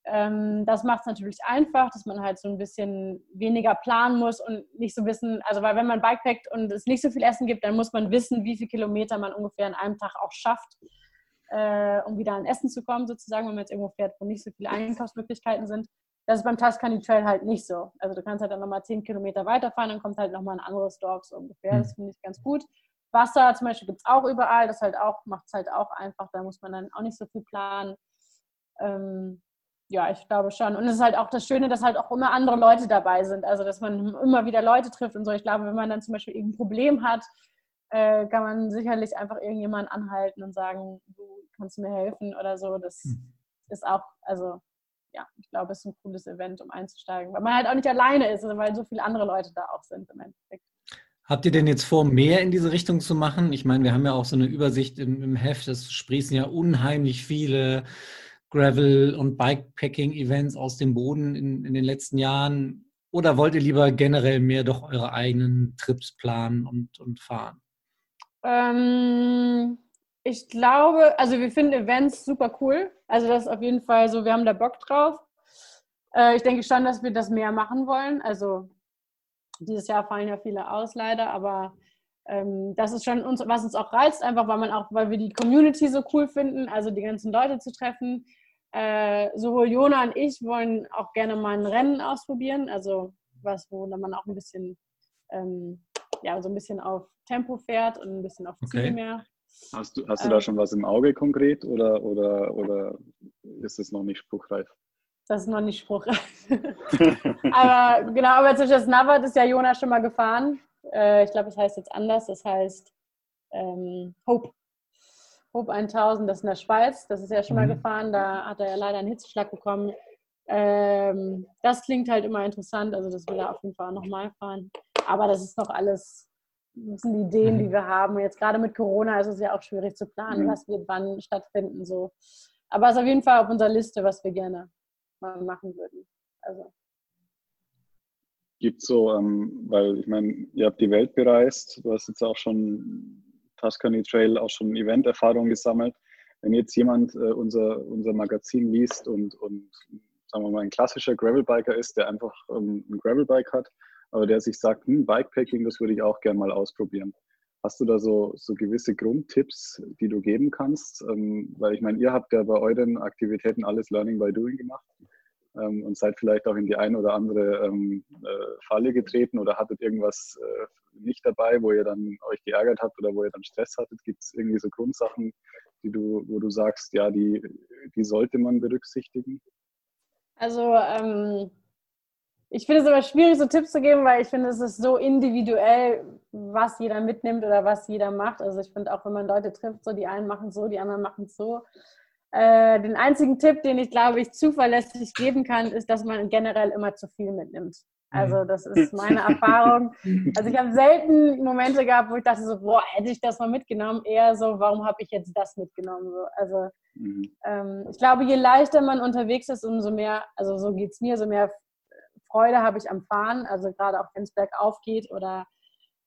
Ähm, das macht es natürlich einfach, dass man halt so ein bisschen weniger planen muss und nicht so wissen, also weil wenn man Bikepackt und es nicht so viel Essen gibt, dann muss man wissen, wie viele Kilometer man ungefähr an einem Tag auch schafft, äh, um wieder an Essen zu kommen sozusagen, wenn man jetzt irgendwo fährt, wo nicht so viele Einkaufsmöglichkeiten sind. Das ist beim Tuscany Trail halt nicht so. Also du kannst halt dann nochmal zehn Kilometer weiterfahren, dann kommt halt nochmal ein anderes Dorf so ungefähr. Das hm. finde ich ganz gut. Wasser zum Beispiel gibt es auch überall. Das halt auch, macht es halt auch einfach. Da muss man dann auch nicht so viel planen. Ähm, ja, ich glaube schon. Und es ist halt auch das Schöne, dass halt auch immer andere Leute dabei sind. Also, dass man immer wieder Leute trifft und so. Ich glaube, wenn man dann zum Beispiel irgendein Problem hat, äh, kann man sicherlich einfach irgendjemanden anhalten und sagen, du kannst mir helfen oder so. Das hm. ist auch, also ja, ich glaube, es ist ein cooles Event, um einzusteigen, weil man halt auch nicht alleine ist, weil so viele andere Leute da auch sind im Endeffekt. Habt ihr denn jetzt vor, mehr in diese Richtung zu machen? Ich meine, wir haben ja auch so eine Übersicht im, im Heft, es sprießen ja unheimlich viele Gravel- und Bikepacking-Events aus dem Boden in, in den letzten Jahren? Oder wollt ihr lieber generell mehr doch eure eigenen Trips planen und, und fahren? Ähm, ich glaube, also wir finden Events super cool. Also das ist auf jeden Fall so, wir haben da Bock drauf. Äh, ich denke schon, dass wir das mehr machen wollen. Also dieses Jahr fallen ja viele aus leider, aber ähm, das ist schon uns, was uns auch reizt, einfach weil man auch, weil wir die Community so cool finden, also die ganzen Leute zu treffen. Äh, sowohl Jona und ich wollen auch gerne mal ein Rennen ausprobieren, also was, wo man auch ein bisschen, ähm, ja, so ein bisschen auf Tempo fährt und ein bisschen auf Ziel okay. mehr. Hast du, hast du ähm, da schon was im Auge konkret oder, oder, oder ist es noch nicht spruchreif? Das ist noch nicht spruchreif. aber genau, aber zwischen das Navat ist ja Jonas schon mal gefahren. Äh, ich glaube, es das heißt jetzt anders. Das heißt ähm, Hope. Hope 1000, das ist in der Schweiz. Das ist ja schon mal mhm. gefahren. Da hat er ja leider einen Hitzeschlag bekommen. Ähm, das klingt halt immer interessant. Also, das will er auf jeden Fall nochmal fahren. Aber das ist noch alles, das sind die Ideen, die mhm. wir haben. Und jetzt gerade mit Corona ist es ja auch schwierig zu planen, mhm. was wird wann stattfinden. So. Aber es ist auf jeden Fall auf unserer Liste, was wir gerne mal machen würden. Also gibt so, ähm, weil ich meine, ihr habt die Welt bereist, du hast jetzt auch schon Tuscany Trail, auch schon Event-Erfahrung gesammelt. Wenn jetzt jemand äh, unser, unser Magazin liest und, und sagen wir mal ein klassischer Gravelbiker ist, der einfach ähm, ein Gravelbike hat, aber der sich sagt, hm, Bikepacking, das würde ich auch gerne mal ausprobieren. Hast du da so, so gewisse Grundtipps, die du geben kannst? Ähm, weil ich meine, ihr habt ja bei euren Aktivitäten alles Learning by Doing gemacht ähm, und seid vielleicht auch in die eine oder andere ähm, äh, Falle getreten oder hattet irgendwas äh, nicht dabei, wo ihr dann euch geärgert habt oder wo ihr dann Stress hattet? Gibt es irgendwie so Grundsachen, die du, wo du sagst, ja, die, die sollte man berücksichtigen? Also ähm, ich finde es aber schwierig, so Tipps zu geben, weil ich finde, es ist so individuell, was jeder mitnimmt oder was jeder macht. Also ich finde auch, wenn man Leute trifft, so die einen machen es so, die anderen machen es so. Äh, den einzigen Tipp, den ich glaube ich zuverlässig geben kann, ist, dass man generell immer zu viel mitnimmt. Also mhm. das ist meine Erfahrung. Also ich habe selten Momente gehabt, wo ich dachte so, boah, hätte ich das mal mitgenommen. Eher so, warum habe ich jetzt das mitgenommen? So, also mhm. ähm, ich glaube, je leichter man unterwegs ist, umso mehr, also so geht es mir, so mehr Freude habe ich am Fahren. Also gerade auch wenn es bergauf geht oder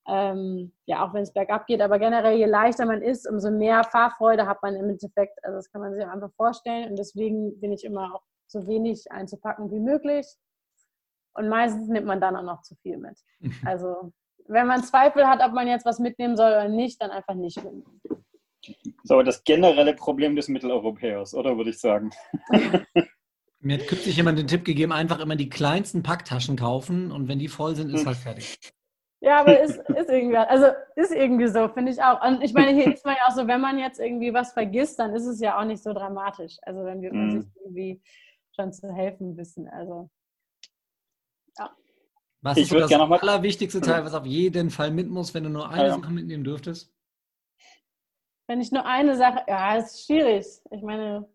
ähm, ja, auch wenn es bergab geht, aber generell, je leichter man ist, umso mehr Fahrfreude hat man im Endeffekt. Also das kann man sich einfach vorstellen. Und deswegen bin ich immer auch so wenig einzupacken wie möglich. Und meistens nimmt man dann auch noch zu viel mit. Also wenn man Zweifel hat, ob man jetzt was mitnehmen soll oder nicht, dann einfach nicht mitnehmen. So, aber das generelle Problem des Mitteleuropäers, oder würde ich sagen? Mir hat kürzlich jemand den Tipp gegeben, einfach immer die kleinsten Packtaschen kaufen und wenn die voll sind, ist halt fertig. Ja, aber ist, ist irgendwie, also ist irgendwie so, finde ich auch. Und ich meine, hier ist man ja auch so, wenn man jetzt irgendwie was vergisst, dann ist es ja auch nicht so dramatisch. Also wenn wir mhm. sich irgendwie schon zu helfen wissen. Also ja. Was ich ist das allerwichtigste Teil, was auf jeden Fall mit muss, wenn du nur eine ja. Sache mitnehmen dürftest? Wenn ich nur eine Sache, ja, ist schwierig. Ich meine,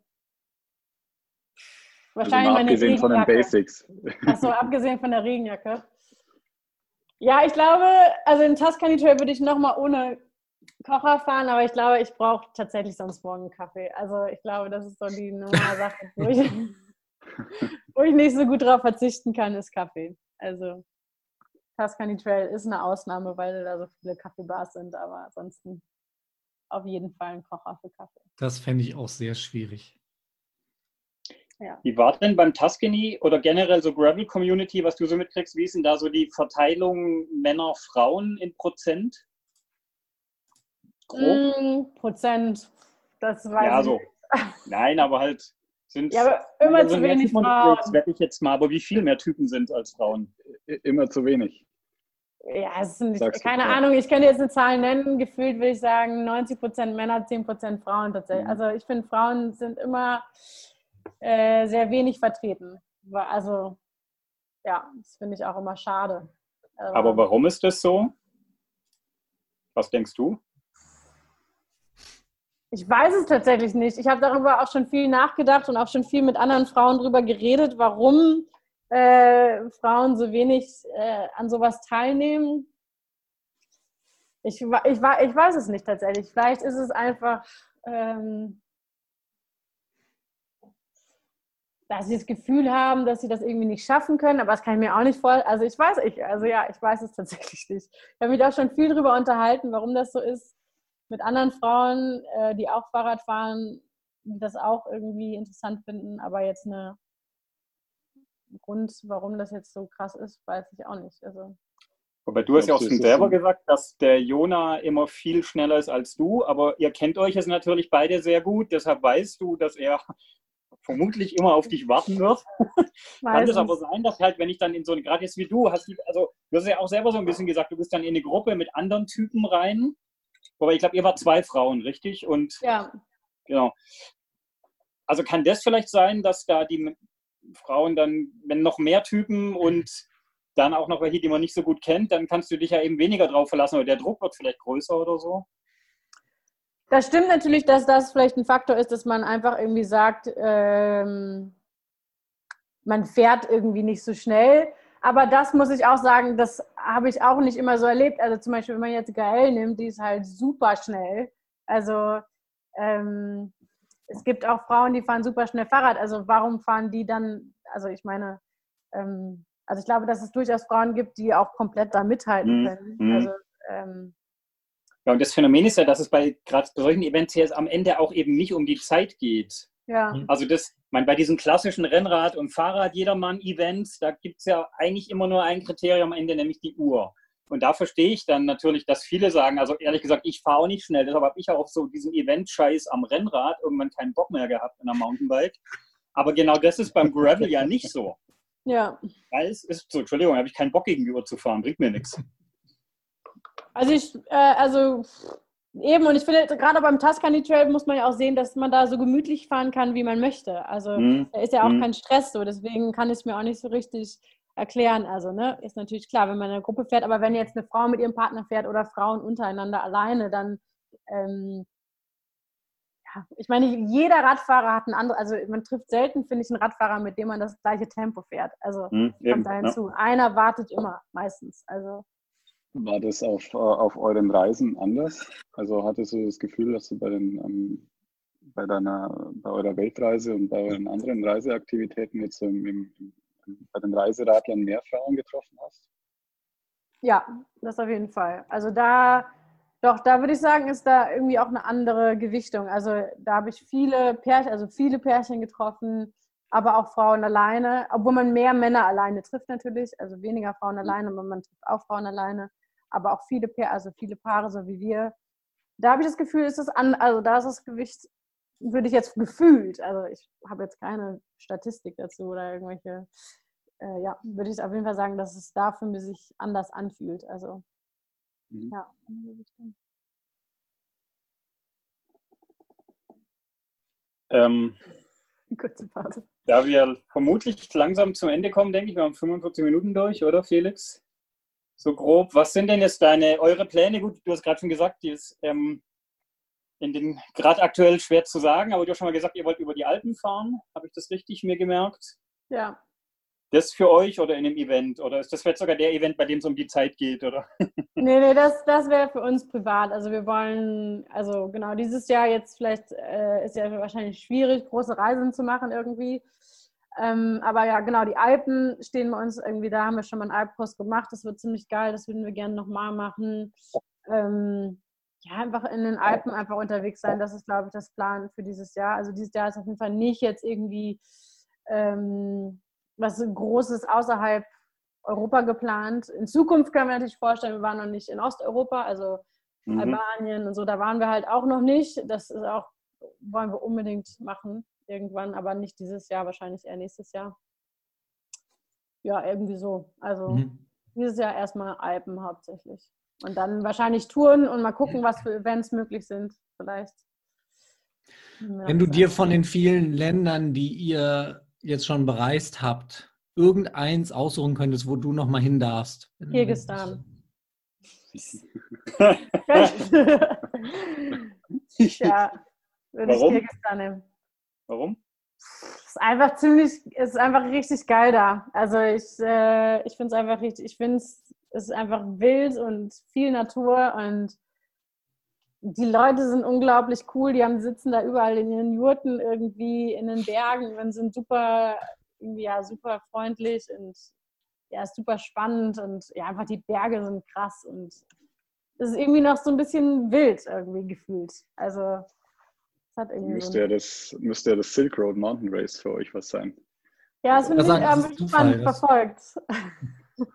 wahrscheinlich also abgesehen von den Basics. Achso, abgesehen von der Regenjacke. Ja, ich glaube, also in Tuscany Trail würde ich nochmal ohne Kocher fahren, aber ich glaube, ich brauche tatsächlich sonst morgen einen Kaffee. Also ich glaube, das ist so die normale Sache, wo ich, wo ich nicht so gut darauf verzichten kann, ist Kaffee. Also Tuscany Trail ist eine Ausnahme, weil da so viele Kaffeebars sind, aber ansonsten auf jeden Fall ein Kocher für Kaffee. Das fände ich auch sehr schwierig. Ja. Wie war denn beim Tuscany oder generell so Gravel Community, was du so mitkriegst, wie ist denn da so die Verteilung Männer, Frauen in Prozent? Grob? Mm, Prozent, das weiß ja, ich so. Nein, aber halt sind Ja, aber immer also zu wenig Frauen. Wette ich jetzt mal, aber wie viel mehr Typen sind als Frauen? Immer zu wenig. Ja, es sind Sagst keine Ahnung, ich könnte jetzt eine Zahl nennen. Gefühlt würde ich sagen 90% Männer, 10% Frauen tatsächlich. Mhm. Also ich finde, Frauen sind immer äh, sehr wenig vertreten. Also ja, das finde ich auch immer schade. Also, Aber warum ist das so? Was denkst du? Ich weiß es tatsächlich nicht. Ich habe darüber auch schon viel nachgedacht und auch schon viel mit anderen Frauen darüber geredet, warum äh, Frauen so wenig äh, an sowas teilnehmen. Ich, ich, ich weiß es nicht tatsächlich. Vielleicht ist es einfach ähm, dass sie das Gefühl haben, dass sie das irgendwie nicht schaffen können, aber das kann ich mir auch nicht voll. Also ich weiß, ich, also ja, ich weiß es tatsächlich nicht. Ich habe mich auch schon viel darüber unterhalten, warum das so ist mit anderen Frauen, äh, die auch Fahrrad fahren, die das auch irgendwie interessant finden, aber jetzt eine Grund, warum das jetzt so krass ist, weiß ich auch nicht. Also aber du hast ja auch schon selber gesagt, dass der Jona immer viel schneller ist als du, aber ihr kennt euch jetzt natürlich beide sehr gut, deshalb weißt du, dass er vermutlich immer auf dich warten wird. Kann es aber sein, dass halt, wenn ich dann in so eine, gerade jetzt wie du, hast du, also du hast ja auch selber so ein bisschen gesagt, du bist dann in eine Gruppe mit anderen Typen rein. Wobei ich glaube, ihr wart zwei Frauen, richtig? Und ja. Genau. Also kann das vielleicht sein, dass da die Frauen dann, wenn noch mehr Typen und dann auch noch welche, die man nicht so gut kennt, dann kannst du dich ja eben weniger drauf verlassen oder der Druck wird vielleicht größer oder so. Das stimmt natürlich, dass das vielleicht ein Faktor ist, dass man einfach irgendwie sagt, ähm, man fährt irgendwie nicht so schnell. Aber das muss ich auch sagen, das habe ich auch nicht immer so erlebt. Also zum Beispiel, wenn man jetzt Gael nimmt, die ist halt super schnell. Also ähm, es gibt auch Frauen, die fahren super schnell Fahrrad. Also warum fahren die dann, also ich meine, ähm, also ich glaube, dass es durchaus Frauen gibt, die auch komplett da mithalten mhm. können. Mhm. Also, ähm, ja, und das Phänomen ist ja, dass es bei gerade bei solchen Events jetzt am Ende auch eben nicht um die Zeit geht. Ja. Mhm. Also das, man, bei diesen klassischen Rennrad- und Fahrrad-Jedermann-Events, da gibt es ja eigentlich immer nur ein Kriterium am Ende, nämlich die Uhr. Und da verstehe ich dann natürlich, dass viele sagen, also ehrlich gesagt, ich fahre auch nicht schnell, deshalb habe ich auch so diesen Event-Scheiß am Rennrad irgendwann keinen Bock mehr gehabt in der Mountainbike. Aber genau das ist beim Gravel ja nicht so. Ja. Weil es ist so, Entschuldigung, habe ich keinen Bock gegenüber zu fahren, bringt mir nichts. Also ich, äh, also eben, und ich finde, gerade beim Tuscany Trail muss man ja auch sehen, dass man da so gemütlich fahren kann, wie man möchte. Also hm. da ist ja auch hm. kein Stress so, deswegen kann ich es mir auch nicht so richtig erklären. Also, ne, ist natürlich klar, wenn man in einer Gruppe fährt, aber wenn jetzt eine Frau mit ihrem Partner fährt oder Frauen untereinander alleine, dann ähm, ich meine, jeder Radfahrer hat ein anderes, also man trifft selten, finde ich, einen Radfahrer, mit dem man das gleiche Tempo fährt. Also hm, kommt da hinzu. Ja. Einer wartet immer, meistens. Also war das auf, äh, auf euren Reisen anders? Also hattest du das Gefühl, dass du bei den ähm, bei deiner bei eurer Weltreise und bei euren anderen Reiseaktivitäten jetzt im, im, bei den Reiseradlern mehr Frauen getroffen hast? Ja, das auf jeden Fall. Also da doch, da würde ich sagen, ist da irgendwie auch eine andere Gewichtung. Also da habe ich viele Pärchen, also viele Pärchen getroffen, aber auch Frauen alleine, obwohl man mehr Männer alleine trifft natürlich, also weniger Frauen alleine, aber man trifft auch Frauen alleine, aber auch viele also viele Paare, so wie wir. Da habe ich das Gefühl, ist es an, also da ist das Gewicht, würde ich jetzt gefühlt, also ich habe jetzt keine Statistik dazu oder irgendwelche, äh, ja, würde ich auf jeden Fall sagen, dass es da für mich sich anders anfühlt. Also Mhm. Ja, ähm, Kurze Pause. Da wir vermutlich langsam zum Ende kommen, denke ich, wir haben 45 Minuten durch, oder Felix? So grob. Was sind denn jetzt deine, eure Pläne? Gut, du hast gerade schon gesagt, die ist ähm, in den gerade aktuell schwer zu sagen, aber du hast schon mal gesagt, ihr wollt über die Alpen fahren. Habe ich das richtig mir gemerkt? Ja das für euch oder in dem Event? Oder ist das vielleicht sogar der Event, bei dem es um die Zeit geht, oder? Nee, nee, das, das wäre für uns privat. Also wir wollen, also genau, dieses Jahr jetzt vielleicht äh, ist ja wahrscheinlich schwierig, große Reisen zu machen irgendwie. Ähm, aber ja, genau, die Alpen stehen bei uns irgendwie, da haben wir schon mal einen Alppost gemacht. Das wird ziemlich geil, das würden wir gerne nochmal machen. Ähm, ja, einfach in den Alpen einfach unterwegs sein, das ist, glaube ich, das Plan für dieses Jahr. Also dieses Jahr ist auf jeden Fall nicht jetzt irgendwie ähm, was Großes außerhalb Europa geplant. In Zukunft können wir natürlich vorstellen, wir waren noch nicht in Osteuropa, also mhm. Albanien und so, da waren wir halt auch noch nicht. Das ist auch, wollen wir unbedingt machen irgendwann, aber nicht dieses Jahr, wahrscheinlich eher nächstes Jahr. Ja, irgendwie so. Also mhm. dieses Jahr erstmal Alpen hauptsächlich. Und dann wahrscheinlich Touren und mal gucken, was für Events möglich sind, vielleicht. Wenn du dir von den vielen Ländern, die ihr jetzt schon bereist habt, irgendeins aussuchen könntest, wo du noch mal hin darfst? Kirgistan. ja, würde Warum? ich Kirgistan nehmen. Warum? Es ist einfach ziemlich, es ist einfach richtig geil da. Also ich, äh, ich finde es einfach richtig, ich finde es ist einfach wild und viel Natur und die Leute sind unglaublich cool, die haben sitzen da überall in ihren Jurten irgendwie in den Bergen und sind super, ja, super freundlich und ja, ist super spannend und ja, einfach die Berge sind krass und es ist irgendwie noch so ein bisschen wild irgendwie gefühlt. Also es hat irgendwie müsste, so ja das, müsste ja das Silk Road Mountain Race für euch was sein. Ja, das finde ich ähm, spannend verfolgt.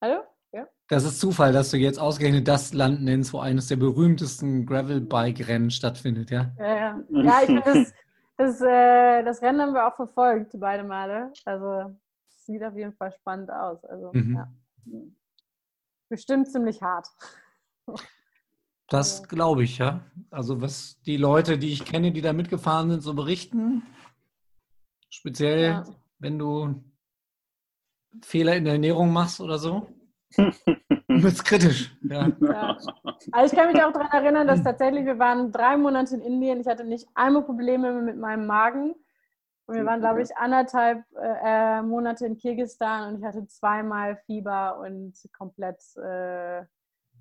Hallo? Ja? Das ist Zufall, dass du jetzt ausgerechnet das Land nennst, wo eines der berühmtesten Gravel-Bike-Rennen stattfindet, ja? Ja, ja. ja ich finde, das, das, äh, das Rennen haben wir auch verfolgt, beide Male. Also, es sieht auf jeden Fall spannend aus. Also, mhm. ja. Bestimmt ziemlich hart. Das glaube ich, ja. Also, was die Leute, die ich kenne, die da mitgefahren sind, so berichten, speziell ja. wenn du Fehler in der Ernährung machst oder so. wird es kritisch. Ja. ja. Also ich kann mich auch daran erinnern, dass tatsächlich, wir waren drei Monate in Indien, ich hatte nicht einmal Probleme mit meinem Magen. Und wir waren, glaube ich, anderthalb äh, Monate in Kirgisistan und ich hatte zweimal Fieber und komplett äh,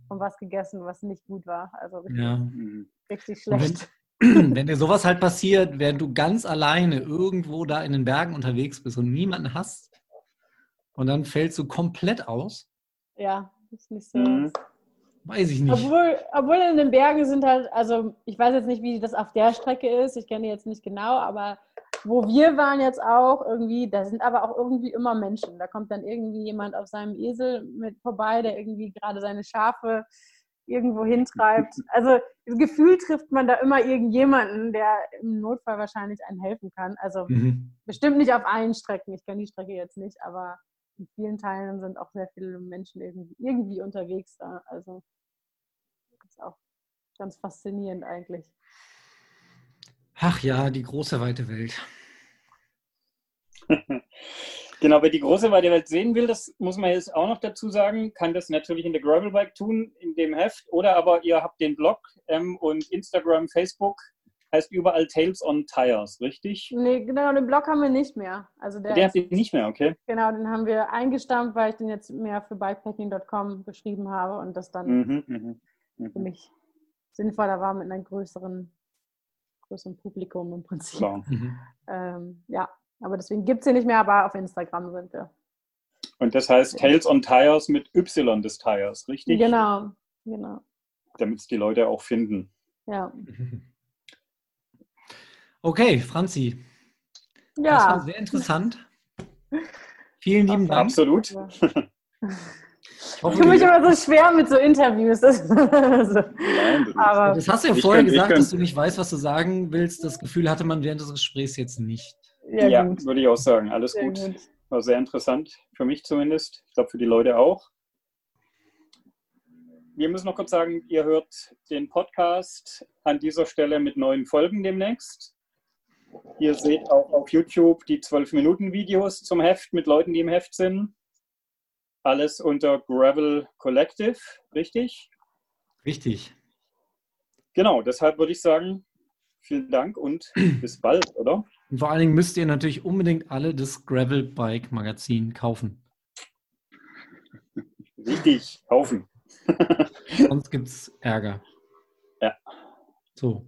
von was gegessen, was nicht gut war. Also richtig, ja. richtig schlecht. Wenn, wenn dir sowas halt passiert, während du ganz alleine irgendwo da in den Bergen unterwegs bist und niemanden hast, und dann fällst du komplett aus. Ja, ist nicht so. Mhm. Weiß ich nicht. Obwohl, obwohl in den Bergen sind halt, also ich weiß jetzt nicht, wie das auf der Strecke ist, ich kenne jetzt nicht genau, aber wo wir waren jetzt auch irgendwie, da sind aber auch irgendwie immer Menschen. Da kommt dann irgendwie jemand auf seinem Esel mit vorbei, der irgendwie gerade seine Schafe irgendwo hintreibt. Also Gefühl trifft man da immer irgendjemanden, der im Notfall wahrscheinlich einen helfen kann. Also mhm. bestimmt nicht auf allen Strecken. Ich kenne die Strecke jetzt nicht, aber in vielen Teilen sind auch sehr viele Menschen irgendwie, irgendwie unterwegs da. Also das ist auch ganz faszinierend eigentlich. Ach ja, die große weite Welt. genau, wer die große weite Welt sehen will, das muss man jetzt auch noch dazu sagen, kann das natürlich in der Gravelbike tun, in dem Heft, oder aber ihr habt den Blog ähm, und Instagram, Facebook heißt überall Tales on Tires, richtig? Nee, genau, den Blog haben wir nicht mehr. Also der, der habt ihr nicht mehr, okay. Genau, den haben wir eingestampft, weil ich den jetzt mehr für bikepacking.com geschrieben habe und das dann mhm, mh, mh. für mich sinnvoller war mit einem größeren, größeren Publikum im Prinzip. Mhm. Ähm, ja, aber deswegen gibt es hier nicht mehr, aber auf Instagram sind wir. Und das heißt Tales on Tires mit Y des Tires, richtig? Genau, genau. Damit es die Leute auch finden. Ja. Okay, Franzi. Ja. Das war sehr interessant. Vielen lieben Dank. Absolut. Ich fühle mich immer so schwer mit so Interviews. Das, Nein, Aber das hast du ja vorher kann, gesagt, dass du nicht weißt, was du sagen willst. Das Gefühl hatte man während des Gesprächs jetzt nicht. Ja, ja würde ich auch sagen. Alles gut. gut. War sehr interessant, für mich zumindest. Ich glaube, für die Leute auch. Wir müssen noch kurz sagen, ihr hört den Podcast an dieser Stelle mit neuen Folgen demnächst. Ihr seht auch auf YouTube die 12-Minuten-Videos zum Heft mit Leuten, die im Heft sind. Alles unter Gravel Collective, richtig? Richtig. Genau, deshalb würde ich sagen, vielen Dank und bis bald, oder? Und vor allen Dingen müsst ihr natürlich unbedingt alle das Gravel Bike Magazin kaufen. Richtig, kaufen. Sonst gibt es Ärger. Ja. So.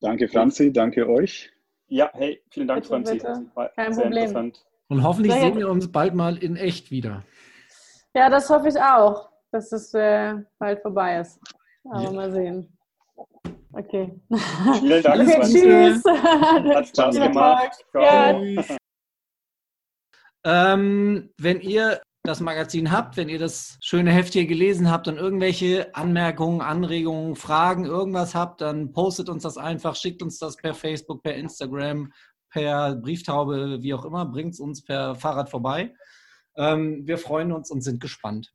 Danke, Franzi. Danke euch. Ja, hey, vielen Dank, bitte, Franzi. Bitte. Kein sehr Problem. Und hoffentlich sehen wir uns bald mal in echt wieder. Ja, das hoffe ich auch, dass es äh, bald vorbei ist. Aber ja. mal sehen. Okay. Vielen Dank. Okay, tschüss. Hat Spaß gemacht. Ja. Ähm, wenn ihr das Magazin habt, wenn ihr das schöne Heft hier gelesen habt und irgendwelche Anmerkungen, Anregungen, Fragen, irgendwas habt, dann postet uns das einfach, schickt uns das per Facebook, per Instagram, per Brieftaube, wie auch immer, bringt es uns per Fahrrad vorbei. Ähm, wir freuen uns und sind gespannt.